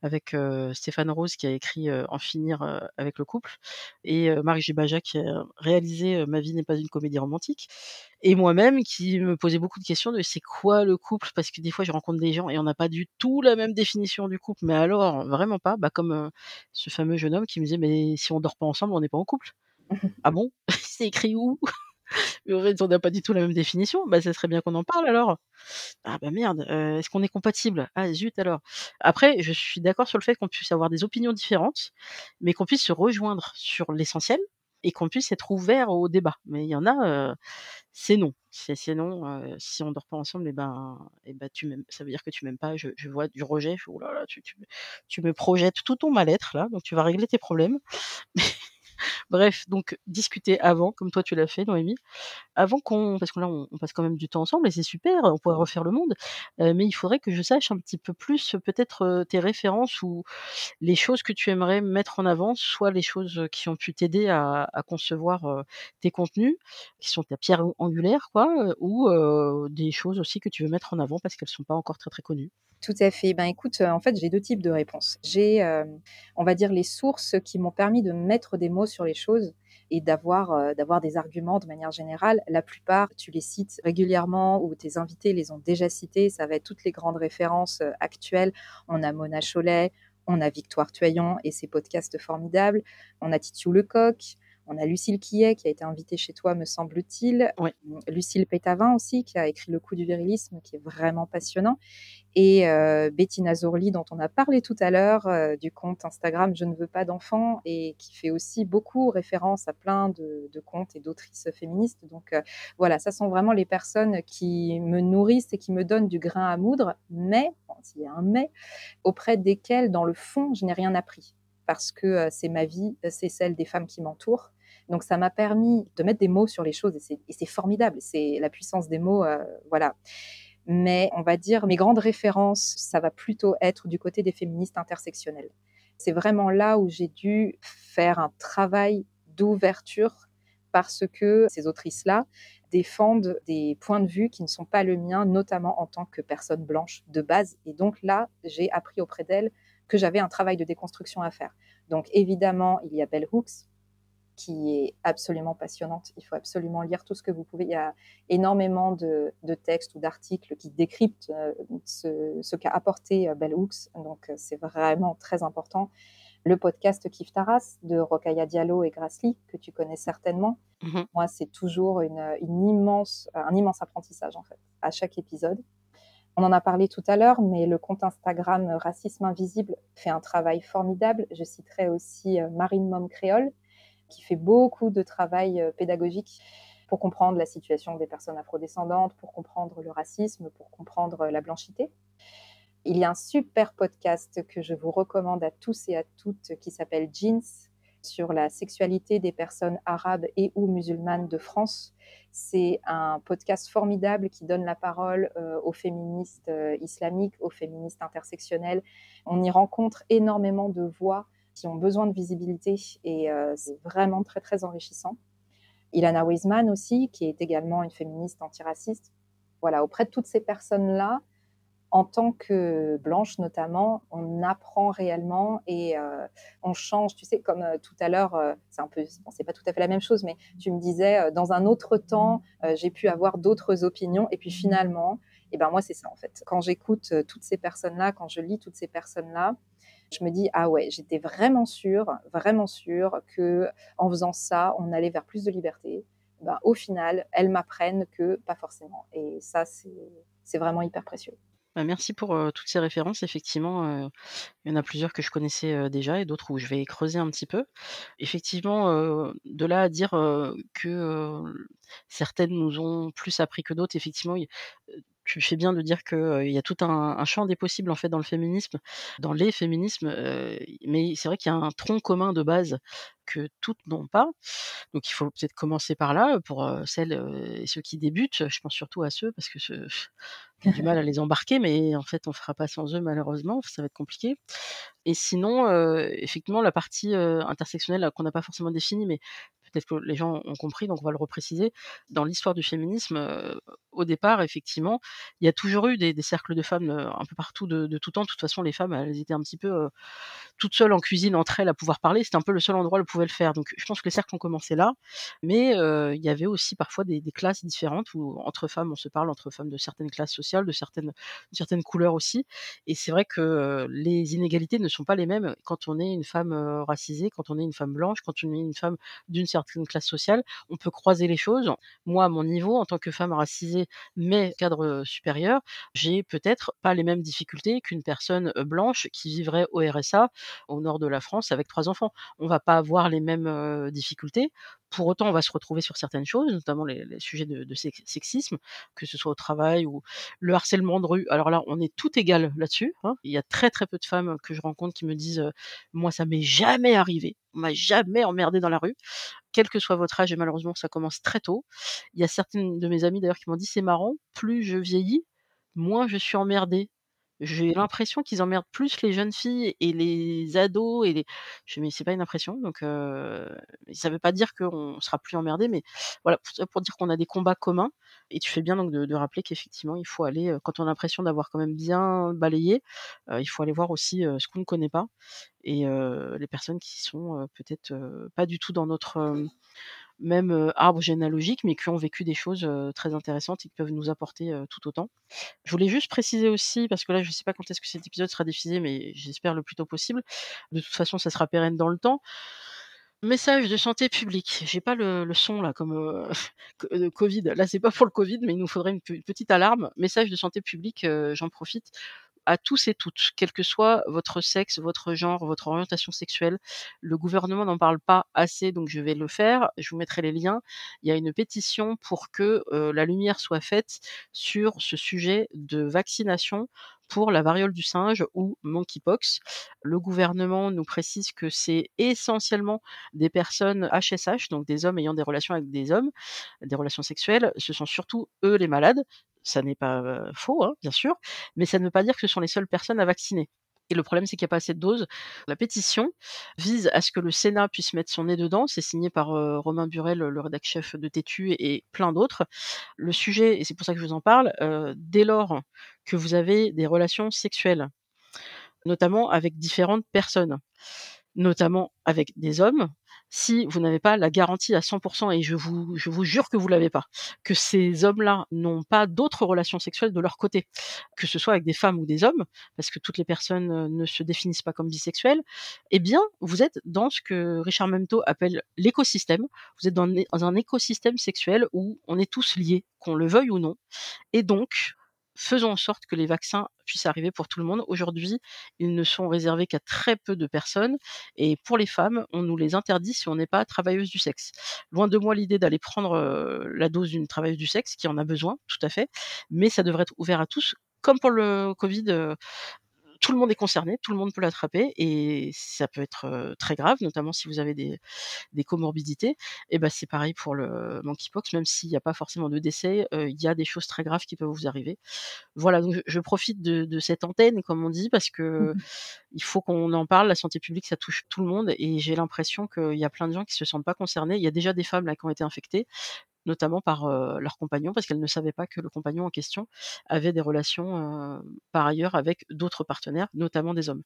avec euh, Stéphane Rose qui a écrit euh, En finir avec le couple, et Marie Gibaja qui a réalisé Ma vie n'est pas une comédie romantique et moi-même qui me posais beaucoup de questions de c'est quoi le couple? Parce que des fois je rencontre des gens et on n'a pas du tout la même définition du couple. Mais alors vraiment pas. Bah comme euh, ce fameux jeune homme qui me disait mais si on dort pas ensemble on n'est pas en couple. *laughs* Ah bon? *laughs* C'est écrit où? Mais en fait on n'a pas du tout la même définition. Bah ça serait bien qu'on en parle alors. Ah bah merde euh, est-ce qu'on est compatible? Ah zut alors. Après je suis d'accord sur le fait qu'on puisse avoir des opinions différentes mais qu'on puisse se rejoindre sur l'essentiel et qu'on puisse être ouvert au débat mais il y en a euh, c'est non. C'est non, heu, si on dort pas ensemble et ben et ben tu ça veut dire que tu m'aimes pas. Je vois du rejet, je «Oh là là, tu tu tu me projettes tout ton mal-être là, donc tu vas régler tes problèmes». *laughs* *laughs* Bref, donc discuter avant, comme toi tu l'as fait Noémie, avant qu'on parce que là on passe quand même du temps ensemble et c'est super, on pourrait refaire le monde, heu, mais il faudrait que je sache un petit peu plus, heu, peut-être, heu, tes références ou les choses que tu aimerais mettre en avant, soit les choses, qui ont pu t'aider à concevoir, tes contenus, qui sont ta pierre an angulaire quoi, ou des choses aussi que tu veux mettre en avant parce qu'elles sont pas encore très, très connues. Tout à fait. Ben, écoute, heu, en fait, j'ai 2 types de réponses. J'ai, hem, on va dire les sources qui m'ont permis de mettre des mots sur les choses et d'avoir, heu, d'avoir des arguments de manière générale. La plupart, tu les cites régulièrement ou tes invités les ont déjà cités. Ça va être toutes les grandes références, actuelles. On a Mona Chollet, on a Victoire Tuaillon et ses podcasts formidables. On a Titiou Lecoq, on a Lucille Quillet qui a été invitée chez toi, me semble-t-il. Ouais. Mmh, Lucille Pétavin aussi, qui a écrit Le coup du virilisme, qui est vraiment passionnant. Et euh, Bettina Zorli, dont on a parlé tout à l'heure, euh, du compte Instagram Je ne veux pas d'enfants, et qui fait aussi beaucoup référence à plein de, de comptes et d'autrices féministes. Donc euh, voilà, ça sont vraiment les personnes qui me nourrissent et qui me donnent du grain à moudre, mais, bon, s'il y a un mais, auprès desquelles, dans le fond, je n'ai rien appris. Parce que euh, c'est ma vie, c'est celle des femmes qui m'entourent. Donc ça m'a permis de mettre des mots sur les choses et c'est formidable. C'est la puissance des mots, euh, voilà. Mais on va dire mes grandes références, ça va plutôt être du côté des féministes intersectionnelles. C'est vraiment là où j'ai dû faire un travail d'ouverture parce que ces autrices-là défendent des points de vue qui ne sont pas le mien, notamment en tant que personne blanche de base. Et donc là, j'ai appris auprès d'elles que j'avais un travail de déconstruction à faire. Donc évidemment, il y a Bell Hooks, qui est absolument passionnante. Il faut absolument lire tout ce que vous pouvez. Il y a énormément de, de textes ou d'articles qui décryptent euh, ce, ce qu'a apporté euh, Bell Hooks. Donc, euh, c'est vraiment très important. Le podcast Kif Taras de Rokaya Diallo et Grassley, que tu connais certainement. Mmh Moi, c'est toujours une, une immense, un immense apprentissage, en fait, à chaque épisode. On en a parlé tout à l'heure, mais le compte Instagram Racisme Invisible fait un travail formidable. Je citerai aussi Marine Mom Créole, qui fait beaucoup de travail euh, pédagogique pour comprendre la situation des personnes afrodescendantes, pour comprendre le racisme, pour comprendre la blanchité. Il y a un super podcast que je vous recommande à tous et à toutes qui s'appelle Jeans sur la sexualité des personnes arabes et ou musulmanes de France. C'est un podcast formidable qui donne la parole euh, aux féministes euh, islamiques, aux féministes intersectionnelles. On y rencontre énormément de voix qui ont besoin de visibilité et euh, c'est vraiment très très enrichissant. Ilana Weisman aussi, qui est également une féministe antiraciste. Voilà, auprès de toutes ces personnes-là, en tant que blanche notamment, on apprend réellement et euh, on change. Tu sais, comme euh, tout à l'heure, c'est un peu, bon, c'est pas tout à fait la même chose, mais tu me disais, dans un autre temps, j'ai pu avoir d'autres opinions, et puis finalement, et ben moi c'est ça en fait. Quand j'écoute toutes ces personnes-là, quand je lis toutes ces personnes-là, je me dis ah ouais, j'étais vraiment sûre, vraiment sûre que en faisant ça, on allait vers plus de liberté. Ben, au final, elles m'apprennent que pas forcément. Et ça, c'est vraiment hyper précieux. Bah, merci pour, heu, toutes ces références. Effectivement, heu, il y en a plusieurs que je connaissais, heu, déjà et d'autres où je vais creuser un petit peu. Effectivement, de là à dire, que, certaines nous ont plus appris que d'autres, effectivement, tu fais bien de dire que, il y a tout un champ des possibles, en fait, dans le féminisme, dans les féminismes, mais c'est vrai qu'il y a un tronc commun de base que toutes n'ont pas. Donc il faut peut-être commencer par là, pour, celles, et ceux qui débutent. Je pense surtout à ceux parce que ce a du mal à les embarquer, mais en fait, on fera pas sans eux malheureusement, ça va être compliqué. Et sinon, effectivement, la partie, intersectionnelle, qu'on n'a pas forcément définie, mais peut-être que les gens ont compris, donc on va le repréciser. Dans l'histoire du féminisme, au départ, effectivement, il y a toujours eu des cercles de femmes, un peu partout de tout temps. De toute façon, les femmes, elles étaient un petit peu, toutes seules en cuisine entre elles à pouvoir parler. C'était un peu le seul endroit où elles pouvaient le faire. Donc je pense que les cercles ont commencé là, mais il y avait aussi parfois des classes différentes où entre femmes, on se parle, entre femmes de certaines classes sociales, de certaines de certaines couleurs aussi. Et c'est vrai que, les inégalités ne sont pas les mêmes quand on est une femme, racisée, quand on est une femme blanche, quand on est une femme d'une certaine classe sociale. On peut croiser les choses. Moi, à mon niveau, en tant que femme racisée, mais cadre, supérieur, j'ai peut-être pas les mêmes difficultés qu'une personne, blanche qui vivrait au RSA, au nord de la France, avec 3 enfants. On va pas avoir les mêmes, difficultés. Pour autant, on va se retrouver sur certaines choses, notamment les sujets de de sex sexisme, que ce soit au travail ou le harcèlement de rue. Alors là, on est toutes égales là-dessus, hein. Il y a très, très peu de femmes que je rencontre qui me disent, «Moi, ça m'est jamais arrivé, on m'a jamais emmerdée dans la rue», quel que soit votre âge et malheureusement ça commence très tôt. Il y a certaines de mes amies d'ailleurs qui m'ont dit: «C'est marrant, plus je vieillis, moins je suis emmerdée». J'ai l'impression qu'ils emmerdent plus les jeunes filles et les ados et les je «Mais c'est pas une impression», donc heu, ça veut pas dire qu'on sera plus emmerdé, mais voilà, pour dire qu'on a des combats communs et tu fais bien donc de de rappeler qu'effectivement il faut aller, quand on a l'impression d'avoir quand même bien balayé, heu, il faut aller voir aussi, heu, ce qu'on ne connaît pas et les personnes qui sont, peut-être, pas du tout dans notre, même, heu, arbre généalogique, mais qui ont vécu des choses, très intéressantes et qui peuvent nous apporter, tout autant. Je voulais juste préciser aussi, parce que là, je sais pas quand est-ce que cet épisode sera diffusé, mais j'espère le plus tôt possible. De toute façon, ça sera pérenne dans le temps. Message de santé publique. J'ai pas le son là comme, *laughs* covid. Là, c'est pas pour le covid, mais il nous faudrait une pe petite alarme. Message de santé publique, j'en profite à tous et toutes, quel que soit votre sexe, votre genre, votre orientation sexuelle. Le gouvernement n'en parle pas assez, donc je vais le faire. Je vous mettrai les liens. Il y a une pétition pour que, heu, la lumière soit faite sur ce sujet de vaccination pour la variole du singe ou monkeypox. Le gouvernement nous précise que c'est essentiellement des personnes HSH, donc des hommes ayant des relations avec des hommes, des relations sexuelles. Ce sont surtout eux les malades. Ça n'est pas, faux, hein, bien sûr, mais ça ne veut pas dire que ce sont les seules personnes à vacciner et le problème, c'est qu'il y a pas assez de doses. La pétition vise à ce que le Sénat puisse mettre son nez dedans. C'est signé par, Romain Burel, le rédac chef de Tétu et plein d'autres. Le sujet et c'est pour ça que je vous en parle, dès lors que vous avez des relations sexuelles, notamment avec différentes personnes, notamment avec des hommes, si vous n'avez pas la garantie à 100% et je vous je vous jure que vous l'avez pas, que ces hommes-là n'ont pas d'autres relations sexuelles de leur côté, que ce soit avec des femmes ou des hommes, parce que toutes les personnes, heu, ne se définissent pas comme bisexuelles, eh bien, vous êtes dans ce que Richard Memto appelle l'écosystème. Vous êtes dans un écosystème sexuel où on est tous liés, qu'on le veuille ou non et donc faisons en sorte que les vaccins puissent arriver pour tout le monde. Aujourd'hui, ils ne sont réservés qu'à très peu de personnes et pour les femmes, on nous les interdit si on n'est pas travailleuse du sexe. Loin de moi l'idée d'aller prendre, heu, la dose d'une travailleuse du sexe qui en a besoin, tout à fait, mais ça devrait être ouvert à tous. Comme pour le covid, heu, tout le monde est concerné, tout le monde peut l'attraper et ça peut être, très grave, notamment si vous avez des des comorbidités et bah, c'est pareil pour le monkeypox, même s'il y a pas forcément de décès, il y a des choses très graves qui peuvent vous arriver. Voilà, donc je je profite de de cette antenne, comme on dit, parce Mmh que mh. il faut qu'on en parle. La santé publique, ça touche tout le monde et j'ai l'impression qu'il y a plein de gens qui se sentent pas concernés. Il y a déjà des femmes là qui ont été infectées, notamment par, leur compagnon, parce qu'elles ne savaient pas que le compagnon en question avait des relations, par ailleurs avec d'autres partenaires, notamment des hommes.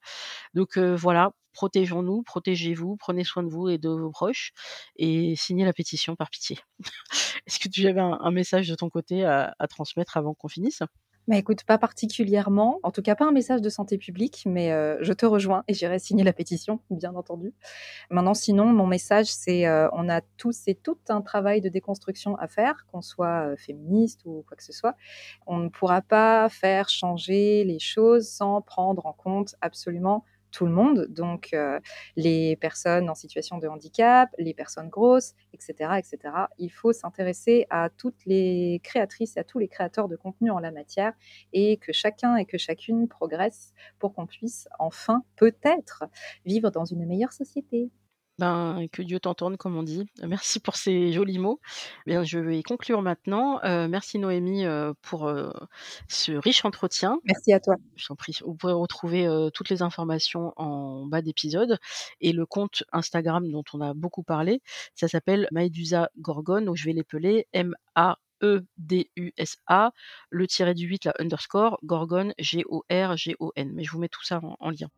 Donc voilà, protégeons-nous, protégez-vous, prenez soin de vous et de vos proches et signez la pétition par pitié. *laughs* Est-ce que tu avais un message de ton côté à transmettre avant qu'on finisse? Bah, écoute, pas particulièrement, en tout cas pas un message de santé publique, mais heu, je te rejoins et j'irai signer la pétition, bien entendu. Maintenant sinon, mon message c'est, heu, on a tous et toutes un travail de déconstruction à faire, qu'on soit, heu, féministe ou quoi que ce soit. On ne pourra pas faire changer les choses sans prendre en compte absolument tout le monde, donc heu, les personnes en situation de handicap, les personnes grosses, et cetera, et cetera. Il faut s'intéresser à toutes les créatrices et à tous les créateurs de contenu en la matière et que chacun et que chacune progresse pour qu'on puisse enfin, peut-être, vivre dans une meilleure société. Ben, que Dieu t'entende comme on dit. Merci pour ces jolis mots. Bien, je vais conclure maintenant. Heu, merci Noémie, heu, pour, ce riche entretien. Merci à toi. Je t'en prie. Vous pourrez retrouver, toutes les informations en bas d'épisode et le compte Instagram dont on a beaucoup parlé, ça s'appelle Maëdusa Gorgone, donc je vais l'épeler M-A-E-D-U-S-A, le tiret du 8, la underscore, Gorgone, G-O-R-G-O-N. Mais je vous mets tout ça en en lien.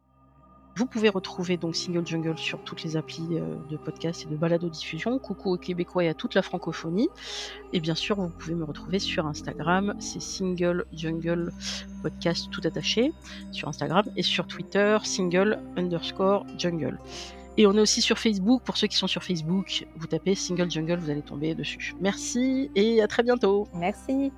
Vous pouvez retrouver donc Single Jungle sur toutes les applis, heu, de podcast et de balado-diffusion. Coucou aux Québécois et à toute la francophonie et bien sûr, vous pouvez me retrouver sur Instagram, c'est Single Jungle Podcast tout attaché sur Instagram et sur Twitter, single_jungle et on est aussi sur Facebook. Pour ceux qui sont sur Facebook, vous tapez Single Jungle, vous allez tomber dessus. Merci et à très bientôt. Merci.